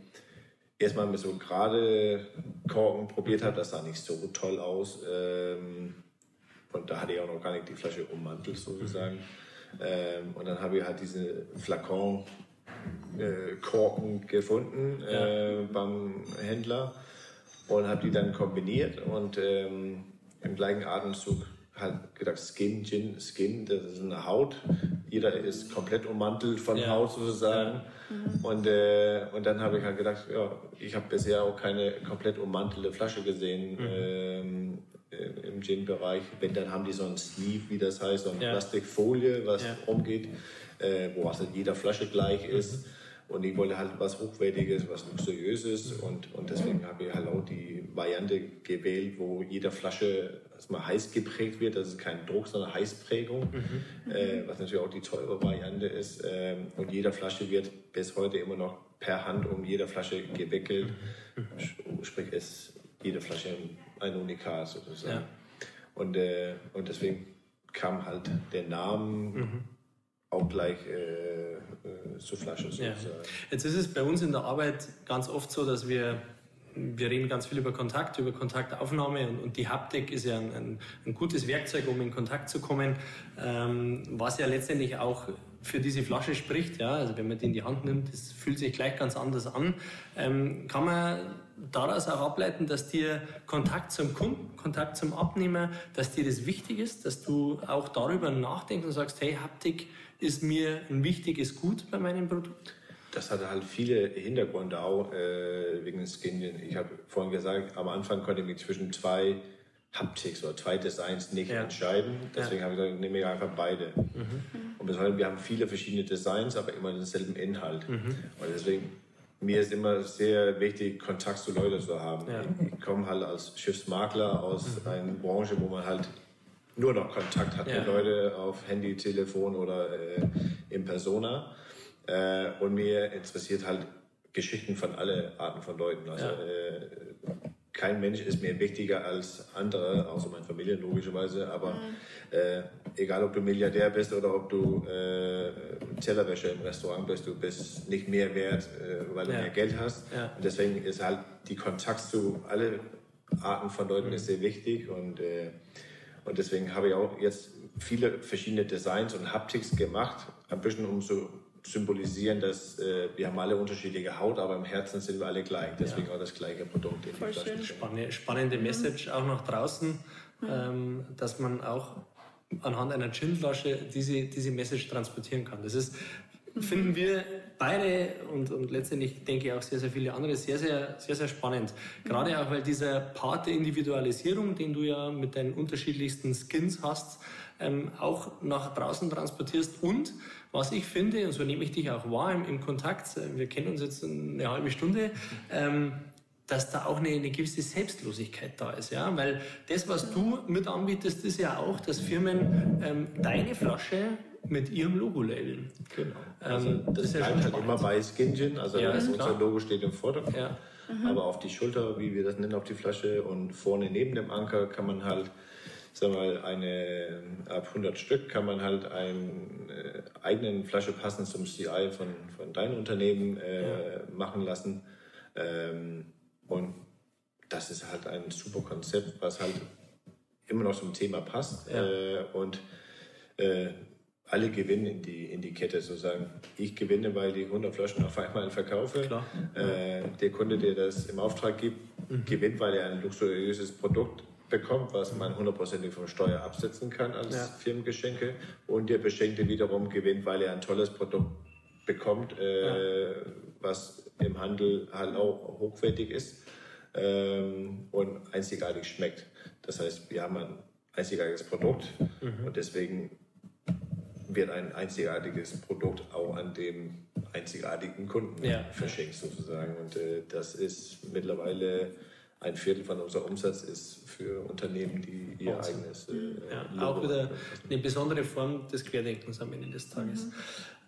erstmal mit so gerade Korken probiert habe, das sah nicht so toll aus. Ähm, und da hatte ich auch noch gar nicht die Flasche ummantelt sozusagen. Ähm, und dann habe ich halt diese Flakon äh, Korken gefunden äh, beim Händler und habe die dann kombiniert und ähm, im gleichen Atemzug halt gedacht, Skin, Gin, Skin, das ist eine Haut. Jeder ist komplett ummantelt von ja. Haut sozusagen. Mhm. Und, äh, und dann habe ich halt gedacht, ja, ich habe bisher auch keine komplett ummantelte Flasche gesehen mhm. ähm, im Gin-Bereich. Wenn, dann haben die so ein Sleeve, wie das heißt, so eine ja. Plastikfolie, was ja. umgeht, äh, wo also jeder Flasche gleich ist. Mhm. Und ich wollte halt was Hochwertiges, was Luxuriöses. Und, und deswegen habe ich halt auch die Variante gewählt, wo jede Flasche erstmal heiß geprägt wird. Das ist kein Druck, sondern Heißprägung, mhm. äh, was natürlich auch die teure Variante ist. Ähm, und jede Flasche wird bis heute immer noch per Hand um jede Flasche gewickelt. Mhm. Sprich, ist jede Flasche ein Unikat sozusagen. Ja. Und, äh, und deswegen kam halt der Name. Mhm auch gleich äh, äh, zur Flasche. Ja. Jetzt ist es bei uns in der Arbeit ganz oft so, dass wir wir reden ganz viel über Kontakt, über Kontaktaufnahme und, und die Haptik ist ja ein, ein, ein, gutes Werkzeug, um in Kontakt zu kommen, ähm, was ja letztendlich auch für diese Flasche spricht. Ja? Also wenn man die in die Hand nimmt, das fühlt sich gleich ganz anders an. Ähm, kann man daraus auch ableiten, dass dir Kontakt zum Kunden, Kontakt zum Abnehmer, dass dir das wichtig ist, dass du auch darüber nachdenkst und sagst, hey, Haptik ist mir ein wichtiges Gut bei meinem Produkt? Das hatte halt viele Hintergründe auch äh, wegen Skin. Ich habe vorhin gesagt, am Anfang konnte ich mich zwischen zwei Haptics oder zwei Designs nicht ja. entscheiden. Deswegen ja. habe ich gesagt, nehme ich einfach beide. Mhm. Und bis heute, wir haben viele verschiedene Designs, aber immer denselben Inhalt. Mhm. Und deswegen, mir ist immer sehr wichtig, Kontakt zu Leuten zu haben. Ja. Ich komme halt als Schiffsmakler aus mhm. einer Branche, wo man halt nur noch Kontakt hat mit Leuten auf Handy, Telefon oder äh, in Persona. Äh, und mir interessiert halt Geschichten von allen Arten von Leuten. Also ja. äh, kein Mensch ist mir wichtiger als andere, außer meine Familie logischerweise. Aber mhm. äh, egal, ob du Milliardär bist oder ob du äh, Tellerwäsche im Restaurant bist, du bist nicht mehr wert, äh, weil du ja. mehr Geld hast. Ja. Und deswegen ist halt die Kontakt zu allen Arten von Leuten mhm. ist sehr wichtig und äh, und deswegen habe ich auch jetzt viele verschiedene Designs und Haptics gemacht, ein bisschen um zu symbolisieren, dass äh, wir haben alle unterschiedliche Haut, aber im Herzen sind wir alle gleich. Deswegen ja. auch das gleiche Produkt. Voll schön. Spannende, spannende Message auch nach draußen, mhm. ähm, dass man auch anhand einer Ginflasche diese, diese Message transportieren kann. Das ist finden wir beide und, und letztendlich denke ich auch sehr, sehr viele andere sehr, sehr, sehr, sehr spannend. Gerade auch, weil dieser Part der Individualisierung, den du ja mit deinen unterschiedlichsten Skins hast, ähm, auch nach draußen transportierst. Und was ich finde, und so nehme ich dich auch wahr im, im Kontakt, äh, wir kennen uns jetzt eine halbe Stunde, ähm, dass da auch eine, eine, gewisse Selbstlosigkeit da ist, ja, weil das, was du mit anbietest, ist ja auch, dass Firmen ähm, deine Flasche mit ihrem Logo labeln. Genau. Also Ähm, das ist ja bleibt schon halt spannend. immer bei Skinjin, also Ja, das ist unser klar. Logo steht im Vordergrund. Ja. Aber auf die Schulter, wie wir das nennen, auf die Flasche und vorne neben dem Anker kann man halt, sagen wir mal, eine, ab 100 Stück kann man halt einen äh, eigenen Flasche passend zum CI von, von deinem Unternehmen äh, machen lassen. Ähm, und das ist halt ein super Konzept, was halt immer noch zum Thema passt. Ja. Äh, und äh, alle gewinnen in die, in die Kette sozusagen. Ich gewinne, weil ich 100 Flaschen auf einmal verkaufe. Klar. Äh, der Kunde, der das im Auftrag gibt, Mhm. gewinnt, weil er ein luxuriöses Produkt bekommt, was man hundertprozentig von Steuer absetzen kann als Ja. Firmengeschenke. Und der Beschenkte wiederum gewinnt, weil er ein tolles Produkt bekommt, äh, was im Handel halt auch hochwertig ist ähm, und einzigartig schmeckt. Das heißt, wir haben ein einzigartiges Produkt Mhm. und deswegen wird ein einzigartiges Produkt auch an dem einzigartigen Kunden Ja. verschenkt sozusagen. Und äh, das ist mittlerweile ein Viertel von unserem Umsatz ist für Unternehmen, die ihr Wahnsinn. eigenes äh, Ja, Logo auch wieder haben. eine besondere Form des Querdenkens am Ende des Tages.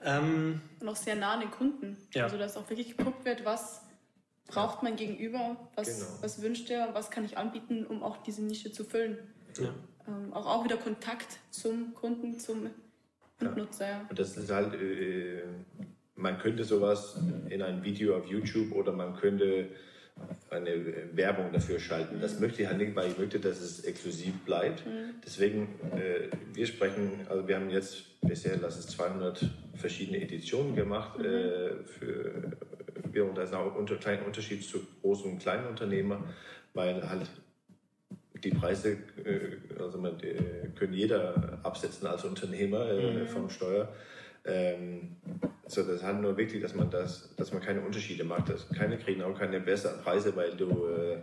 Ähm, Und auch sehr nah an den Kunden. Ja. Also, dass auch wirklich geguckt wird, was braucht mein Gegenüber, was, Genau. was wünscht er, was kann ich anbieten, um auch diese Nische zu füllen. ja. Ähm, auch, auch wieder Kontakt zum Kunden, zum Endnutzer. Ja. Und das ist halt, äh, man könnte sowas in ein Video auf YouTube oder man könnte eine Werbung dafür schalten. Das möchte ich halt nicht, weil ich möchte, dass es exklusiv bleibt. Deswegen, äh, wir sprechen, also wir haben jetzt bisher, lass es 200 verschiedene Editionen gemacht. Äh, für, wir, und da ist auch ein kleiner Unterschied zu großen und kleinen Unternehmern, weil halt die Preise äh, also man, äh, können jeder absetzen als Unternehmer äh, vom Steuer. Ähm, so, das hat nur wirklich, dass man das, dass man keine Unterschiede macht. Dass keine kriegen auch keine besseren Preise, weil du, äh,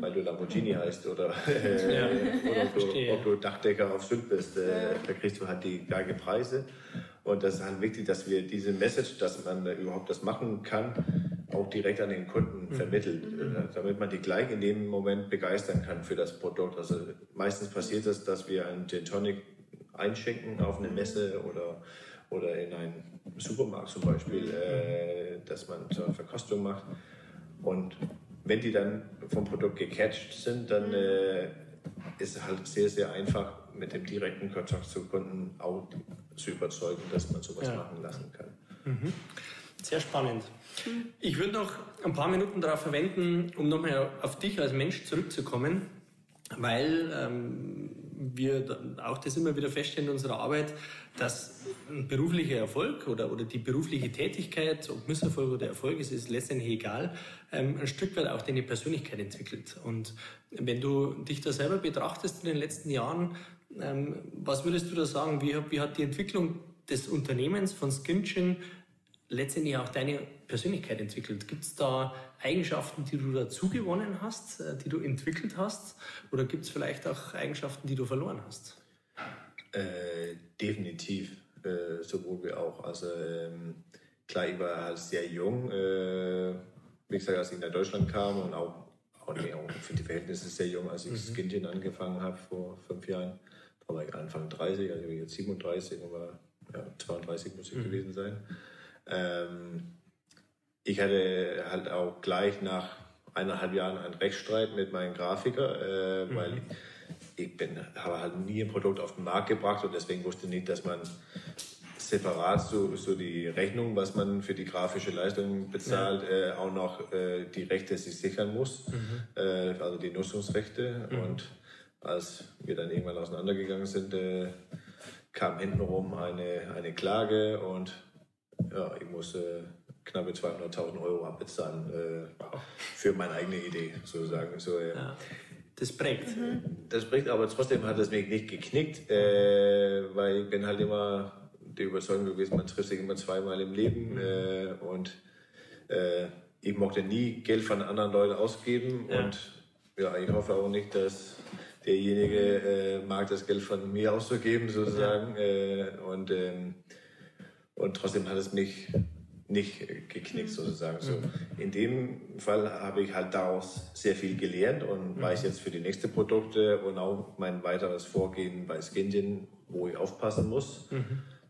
weil du Lamborghini heißt oder, äh, Ja. [LAUGHS] oder ob, du, ob du Dachdecker auf Sylt bist. Äh, Da kriegst du halt die gleichen Preise. Und das ist halt wichtig, dass wir diese Message, dass man überhaupt das machen kann, auch direkt an den Kunden vermittelt, äh, damit man die gleich in dem Moment begeistern kann für das Produkt. Also meistens passiert es, dass wir einen Gin Tonic einschenken auf eine Messe oder, oder in einen Supermarkt zum Beispiel, äh, dass man so eine Verkostung macht. Und wenn die dann vom Produkt gecatcht sind, dann äh, ist es halt sehr, sehr einfach, mit dem direkten Kontakt zu Kunden auch zu überzeugen, dass man sowas Ja. machen lassen kann. Sehr spannend. Ich würde noch ein paar Minuten darauf verwenden, um nochmal auf dich als Mensch zurückzukommen, weil ähm, wir auch das immer wieder feststellen in unserer Arbeit, dass ein beruflicher Erfolg oder, oder die berufliche Tätigkeit, ob Misserfolg oder Erfolg ist, ist letztendlich egal, ähm, ein Stück weit auch deine Persönlichkeit entwickelt. Und wenn du dich da selber betrachtest in den letzten Jahren, ähm, was würdest du da sagen, wie, wie hat die Entwicklung des Unternehmens von Skinchen letztendlich auch deine Persönlichkeit entwickelt? Gibt es da Eigenschaften, die du dazu gewonnen hast, äh, die du entwickelt hast? Oder gibt es vielleicht auch Eigenschaften, die du verloren hast? Äh, definitiv, äh, sowohl wie auch. Also ähm, klar, ich war halt sehr jung, äh, wie gesagt, als ich nach Deutschland kam und auch, auch, nee, auch für die Verhältnisse sehr jung, als ich Skintin angefangen habe vor fünf Jahren. Da war ich Anfang 30, also ich bin jetzt 37 und war ja, 32 muss ich gewesen sein. Ähm, ich hatte halt auch gleich nach eineinhalb Jahren einen Rechtsstreit mit meinem Grafiker, äh, weil ich bin, habe halt nie ein Produkt auf den Markt gebracht und deswegen wusste ich nicht, dass man separat so, so die Rechnung, was man für die grafische Leistung bezahlt, äh, auch noch äh, die Rechte sich sichern muss, äh, also die Nutzungsrechte. Und als wir dann irgendwann auseinandergegangen sind, äh, kam hintenrum eine, eine Klage und ja, ich musste knappe 200.000 Euro abbezahlen äh, für meine eigene Idee, sozusagen. So, äh, Ja, das prägt. das bringt aber trotzdem hat es mich nicht geknickt, äh, weil ich bin halt immer der Überzeugung gewesen, man trifft sich immer zweimal im Leben äh, und äh, ich mochte nie Geld von anderen Leuten ausgeben Ja. und ja, ich hoffe auch nicht, dass derjenige äh, mag, das Geld von mir auszugeben sozusagen äh, und ähm, und trotzdem hat es mich nicht geknickt sozusagen. So, in dem Fall habe ich halt daraus sehr viel gelernt und weiß jetzt für die nächsten Produkte und auch mein weiteres Vorgehen bei Skinjin, wo ich aufpassen muss,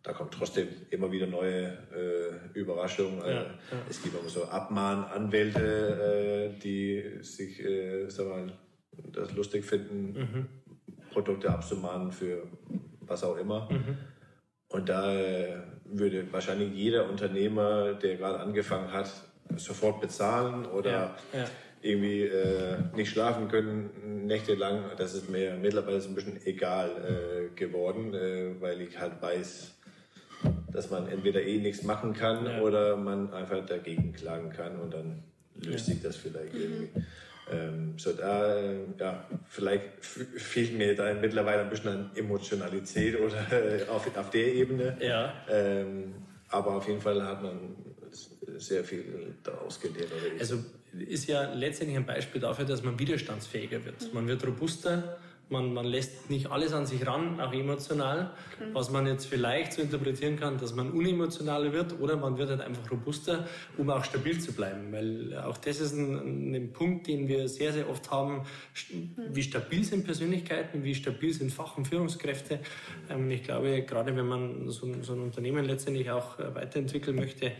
da kommt trotzdem immer wieder neue äh, Überraschungen. Ja, ja. Es gibt auch so Abmahnanwälte, äh, die sich äh, sag mal, das lustig finden, mhm. Produkte abzumahnen für was auch immer. Mhm. Und da äh, würde wahrscheinlich jeder Unternehmer, der gerade angefangen hat, sofort bezahlen oder ja, ja. irgendwie äh, nicht schlafen können nächtelang. Das ist mir mittlerweile so ein bisschen egal äh, geworden, äh, weil ich halt weiß, dass man entweder eh nichts machen kann ja. oder man einfach dagegen klagen kann und dann löst sich das vielleicht irgendwie. Ähm, so da, äh, ja, vielleicht fehlt mir da mittlerweile ein bisschen an Emotionalität oder äh, auf, auf der Ebene. Ja. Ähm, aber auf jeden Fall hat man sehr viel daraus gelernt. Also ist ja letztendlich ein Beispiel dafür, dass man widerstandsfähiger wird. Man wird robuster, man, man lässt nicht alles an sich ran, auch emotional, mhm. was man jetzt vielleicht so interpretieren kann, dass man unemotionaler wird oder man wird halt einfach robuster, um auch stabil zu bleiben. Weil auch das ist ein, ein Punkt, den wir sehr, sehr oft haben. Wie stabil sind Persönlichkeiten, wie stabil sind Fach- und Führungskräfte. Ähm, ich glaube, gerade wenn man so, so ein Unternehmen letztendlich auch äh, weiterentwickeln möchte,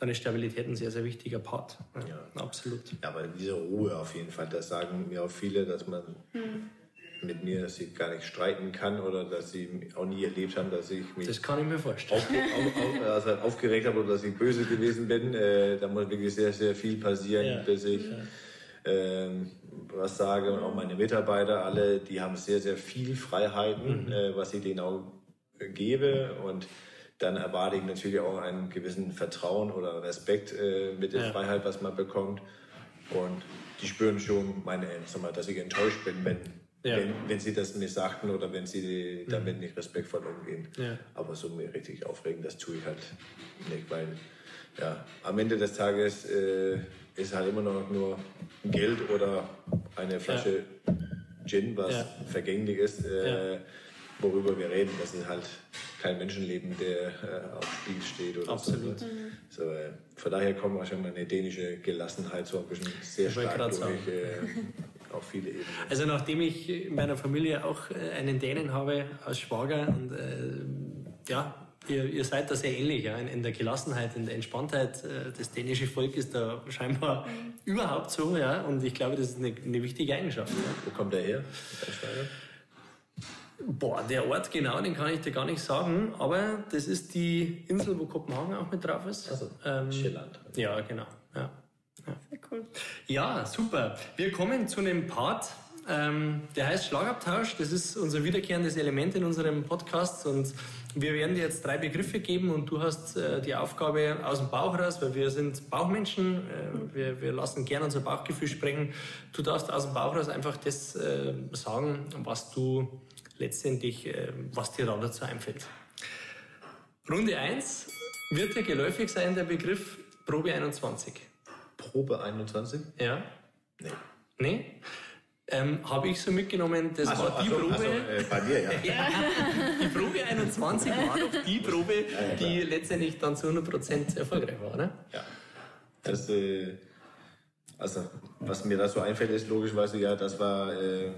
dann ist Stabilität ein sehr, sehr wichtiger Part. Ja, ja. Absolut. Ja, aber diese Ruhe auf jeden Fall, das sagen mir auch viele, dass man mhm mit mir, dass sie gar nicht streiten kann oder dass sie auch nie erlebt haben, dass ich mich das kann ich mir vorstellen. Auf, auf, auf, also aufgeregt habe oder dass ich böse gewesen bin. Äh, da muss wirklich sehr, sehr viel passieren, ja. bis ich ja. äh, was sage. Und auch meine Mitarbeiter, alle, die haben sehr, sehr viel Freiheiten, mhm. äh, was ich denen auch gebe. Und dann erwarte ich natürlich auch einen gewissen Vertrauen oder Respekt äh, mit der ja. Freiheit, was man bekommt. Und die spüren schon meine, dass ich enttäuscht bin, wenn ja. wenn, wenn sie das mir sagten oder wenn sie damit mhm. nicht respektvoll umgehen. Ja. Aber so mir richtig aufregen, das tue ich halt nicht, weil ja, am Ende des Tages äh, ist halt immer noch nur Geld oder eine Flasche ja. Gin, was ja. vergänglich ist, äh, worüber wir reden. Das ist halt kein Menschenleben, der äh, auf Spiel steht. Oder Absolut. So, so äh, von daher kommt wahrscheinlich meine dänische Gelassenheit so ein bisschen sehr stark durch [LAUGHS] auf viele Ebenen. Also nachdem ich in meiner Familie auch äh, einen Dänen habe als Schwager und äh, ja, ihr, ihr, seid da sehr ähnlich, ja, in, in, der Gelassenheit, in der Entspanntheit. Äh, das dänische Volk ist da scheinbar mhm. überhaupt so, ja, und ich glaube, das ist eine, eine wichtige Eigenschaft. Ja. Wo kommt der her, der Schwager? Boah, der Ort genau, den kann ich dir gar nicht sagen, aber das ist die Insel, wo Kopenhagen auch mit drauf ist. Also, ähm, Schilland. Ja, genau. Ja. Sehr cool. Ja, super. Wir kommen zu einem Part, ähm, der heißt Schlagabtausch. Das ist unser wiederkehrendes Element in unserem Podcast und wir werden dir jetzt drei Begriffe geben und du hast äh, die Aufgabe aus dem Bauch raus, weil wir sind Bauchmenschen. Äh, wir, wir, lassen gerne unser Bauchgefühl sprengen. Du darfst aus dem Bauch raus einfach das äh, sagen, was du letztendlich, äh, was dir da dazu einfällt. Runde 1 wird dir geläufig sein, der Begriff Probe 21. Probe 21? Ja. Nee. Nee? Ähm, Habe ich so mitgenommen, das also, war die also, Probe. Also, äh, bei dir, ja. [LAUGHS] ja. Die Probe 21 war doch die Probe, ja, ja, die letztendlich dann zu 100% erfolgreich war, ne? Ja. Das, äh, also, was mir da so einfällt, ist logischerweise, ja, das war äh,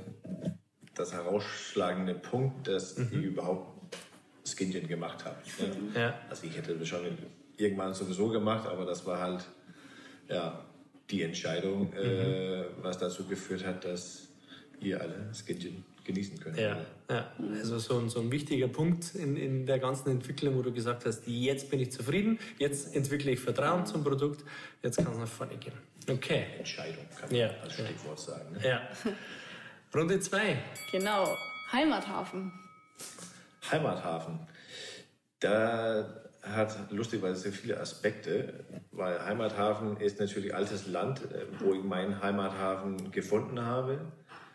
das herausschlagende Punkt, dass mhm. ich überhaupt Skinchen gemacht habe. Ne? Ja. Also, ich hätte das schon irgendwann sowieso gemacht, aber das war halt ja, die Entscheidung, äh, mhm. was dazu geführt hat, dass ihr alle das Kindchen genießen könnt. Ja, ja. also so ein, so ein wichtiger Punkt in, in der ganzen Entwicklung, wo du gesagt hast, jetzt bin ich zufrieden, jetzt entwickle ich Vertrauen zum Produkt, jetzt kann es nach vorne gehen. Okay. Entscheidung kann man ja. als Stichwort sagen. Ne? Ja. Runde zwei. Genau, Heimathafen. Heimathafen. Da hat lustigerweise sehr viele Aspekte, weil Heimathafen ist natürlich altes Land, äh, wo ich meinen Heimathafen gefunden habe.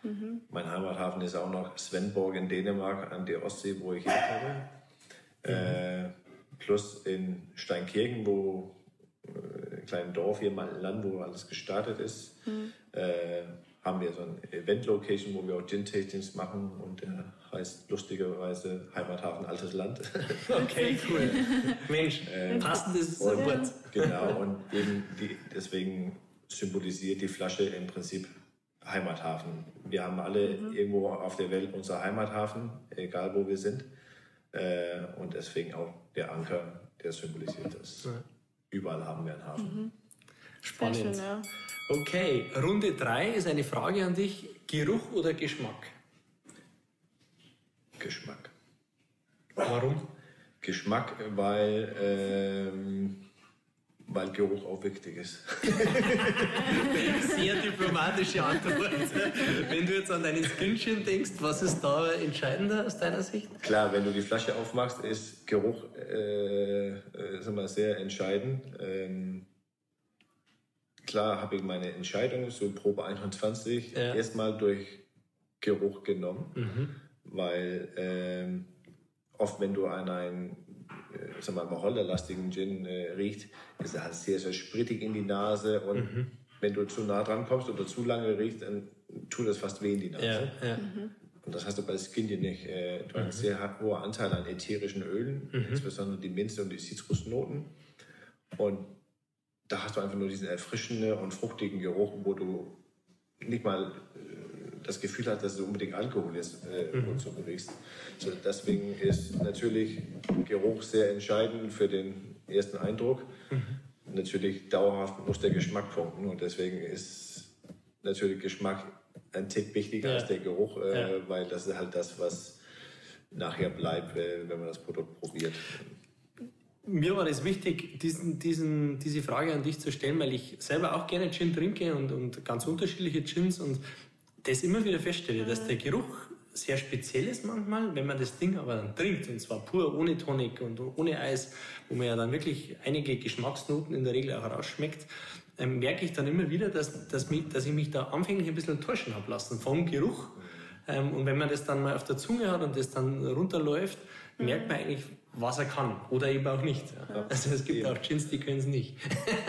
Mhm. Mein Heimathafen ist auch noch Svendborg in Dänemark an der Ostsee, wo ich herkomme. Mhm. Äh, plus in Steinkirchen, wo äh, ein kleines Dorf hier mal ein Land, wo alles gestartet ist. Mhm. Äh, haben wir so ein Event-Location, wo wir auch Gin-Tastings machen und der heißt lustigerweise Heimathafen Altes Land. [LAUGHS] Okay, cool. Mensch, ähm, passendes Wort. Genau, und eben die, deswegen symbolisiert die Flasche im Prinzip Heimathafen. Wir haben alle mhm. irgendwo auf der Welt unser Heimathafen, egal wo wir sind. Äh, und deswegen auch der Anker, der symbolisiert das. Ja. Überall haben wir einen Hafen. Mhm. Spannend. Schön, ja. Okay, Runde 3 ist eine Frage an dich. Geruch oder Geschmack? Geschmack. Warum? Geschmack, weil ähm, weil Geruch auch wichtig ist. [LAUGHS] Sehr diplomatische Antwort. Wenn du jetzt an deinen Skinchen denkst, was ist da entscheidender aus deiner Sicht? Klar, wenn du die Flasche aufmachst, ist Geruch äh, äh, sehr entscheidend. Ähm, klar habe ich meine Entscheidung, so Probe 21, ja. erstmal durch Geruch genommen, mhm. Weil ähm, oft, wenn du an einen äh, sag mal, Wacholderlastigen Gin äh, riecht, ist er halt sehr, sehr sprittig in die Nase und mhm. wenn du zu nah dran kommst oder zu lange riechst, dann tut das fast weh in die Nase. Ja, ja. Mhm. Und das hast du bei Skin Gin nicht. Äh, du hast einen mhm. sehr hohen Anteil an ätherischen Ölen, mhm. insbesondere die Minze und die Zitrusnoten. Und da hast du einfach nur diesen erfrischenden und fruchtigen Geruch, wo du nicht mal das Gefühl hat, dass es unbedingt Alkohol ist, äh, mhm. und so riechst. So, deswegen ist natürlich Geruch sehr entscheidend für den ersten Eindruck. Mhm. Natürlich dauerhaft muss der Geschmack punkten und deswegen ist natürlich Geschmack ein Tick wichtiger ja. als der Geruch, äh, ja. weil das ist halt das, was nachher bleibt, äh, wenn man das Produkt probiert. Mir war es wichtig, diesen, diesen, diese Frage an dich zu stellen, weil ich selber auch gerne Gin trinke und, und ganz unterschiedliche Gins und das immer wieder feststelle, dass der Geruch sehr speziell ist manchmal, wenn man das Ding aber dann trinkt, und zwar pur ohne Tonic und ohne Eis, wo man ja dann wirklich einige Geschmacksnoten in der Regel auch rausschmeckt, ähm, merke ich dann immer wieder, dass, dass, mich, dass ich mich da anfänglich ein bisschen enttäuschen habe lassen vom Geruch. Ähm, und wenn man das dann mal auf der Zunge hat und das dann runterläuft, merkt man eigentlich, was er kann oder eben auch nicht. Ja. Also es gibt eben. auch Gins, die können es nicht.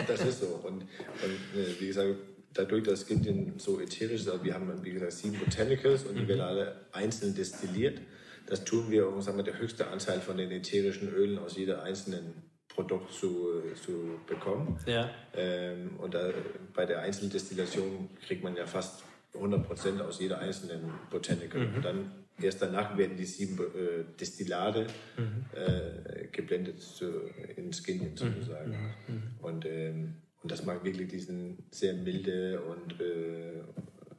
Das ist so. Und, und äh, wie gesagt, dadurch, dass Gindien so ätherisch ist, also wir haben, wie gesagt, sieben Botanicals und die mhm. werden alle einzeln destilliert. Das tun wir, um sagen wir, der höchste Anteil von den ätherischen Ölen aus jeder einzelnen Produkt zu, zu bekommen. Ja. Ähm, und da, bei der einzelnen Destillation kriegt man ja fast 100% aus jeder einzelnen Botanical. Mhm. Und dann erst danach werden die sieben äh, Destillate mhm. äh, geblendet zu, ins Gindien sozusagen. Mhm. mhm. Und ähm, und das macht wirklich diesen sehr milde und äh,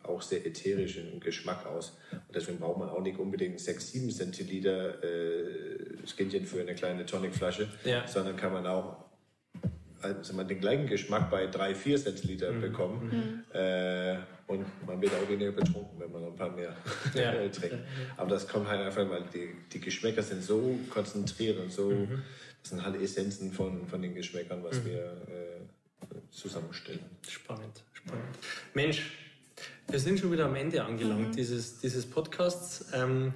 auch sehr ätherischen Geschmack aus. Und deswegen braucht man auch nicht unbedingt 6, 7 Zentiliter äh, Skinchen für eine kleine Tonicflasche, ja. sondern kann man auch also man den gleichen Geschmack bei 3, 4 Zentiliter mhm. bekommen. Mhm. Äh, und man wird auch weniger betrunken, wenn man ein paar mehr [LAUGHS] ja. [LAUGHS] trinkt. Aber das kommt halt einfach, weil die, die Geschmäcker sind so konzentriert und so, mhm. das sind halt Essenzen von, von den Geschmäckern, was mhm. wir äh, zusammenstellen. Spannend, spannend. Mensch, wir sind schon wieder am Ende angelangt mhm. dieses, dieses Podcasts. Ähm,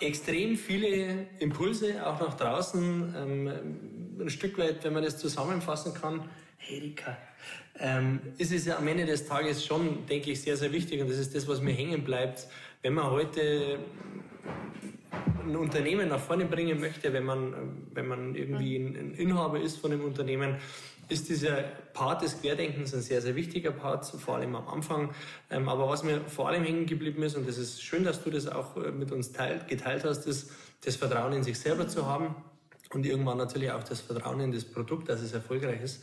extrem viele Impulse, auch nach draußen. Ähm, ein Stück weit, wenn man das zusammenfassen kann, Erika, ähm, ist es ja am Ende des Tages schon, denke ich, sehr, sehr wichtig und das ist das, was mir hängen bleibt. Wenn man heute ein Unternehmen nach vorne bringen möchte, wenn man, wenn man irgendwie ein Inhaber ist von einem Unternehmen, ist dieser Part des Querdenkens ein sehr, sehr wichtiger Part, vor allem am Anfang. Ähm, aber was mir vor allem hängen geblieben ist, und das ist schön, dass du das auch äh, mit uns teilt, geteilt hast, ist das Vertrauen in sich selber zu haben und irgendwann natürlich auch das Vertrauen in das Produkt, dass es erfolgreich ist.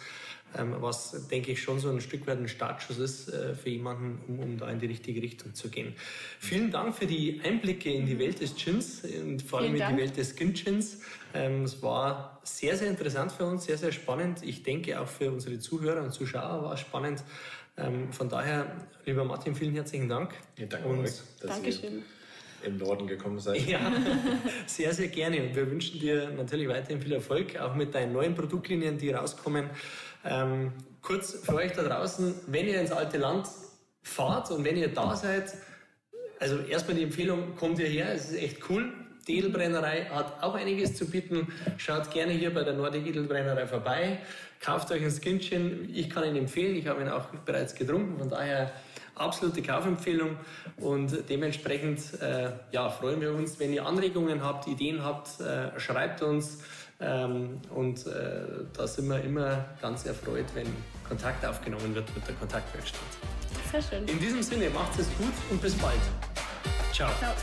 Ähm, was, denke ich, schon so ein Stück weit ein Startschuss ist äh, für jemanden, um, um, da in die richtige Richtung zu gehen. Vielen Dank für die Einblicke in die Welt des Gins und vor allem in die Welt des Skin Gins. Ähm, es war sehr, sehr interessant für uns, sehr, sehr spannend. Ich denke auch für unsere Zuhörer und Zuschauer war es spannend. Ähm, von daher, lieber Martin, vielen herzlichen Dank. Ja, danke und euch, Dankeschön im Norden gekommen seid. Ja, [LAUGHS] sehr, sehr gerne. Und wir wünschen dir natürlich weiterhin viel Erfolg, auch mit deinen neuen Produktlinien, die rauskommen. Ähm, kurz für euch da draußen, wenn ihr ins alte Land fahrt und wenn ihr da seid, also erstmal die Empfehlung, kommt ihr her, es ist echt cool. Die Edelbrennerei hat auch einiges zu bieten. Schaut gerne hier bei der Nordic Edelbrennerei vorbei. Kauft euch ein Skinchen. Ich kann ihn empfehlen. Ich habe ihn auch bereits getrunken. Von daher absolute Kaufempfehlung. Und dementsprechend äh, ja, freuen wir uns, wenn ihr Anregungen habt, Ideen habt, äh, schreibt uns. Ähm, und äh, da sind wir immer ganz erfreut, wenn Kontakt aufgenommen wird mit der Kontaktwerkstatt. Sehr schön. In diesem Sinne, macht es gut und bis bald. Ciao. Ciao.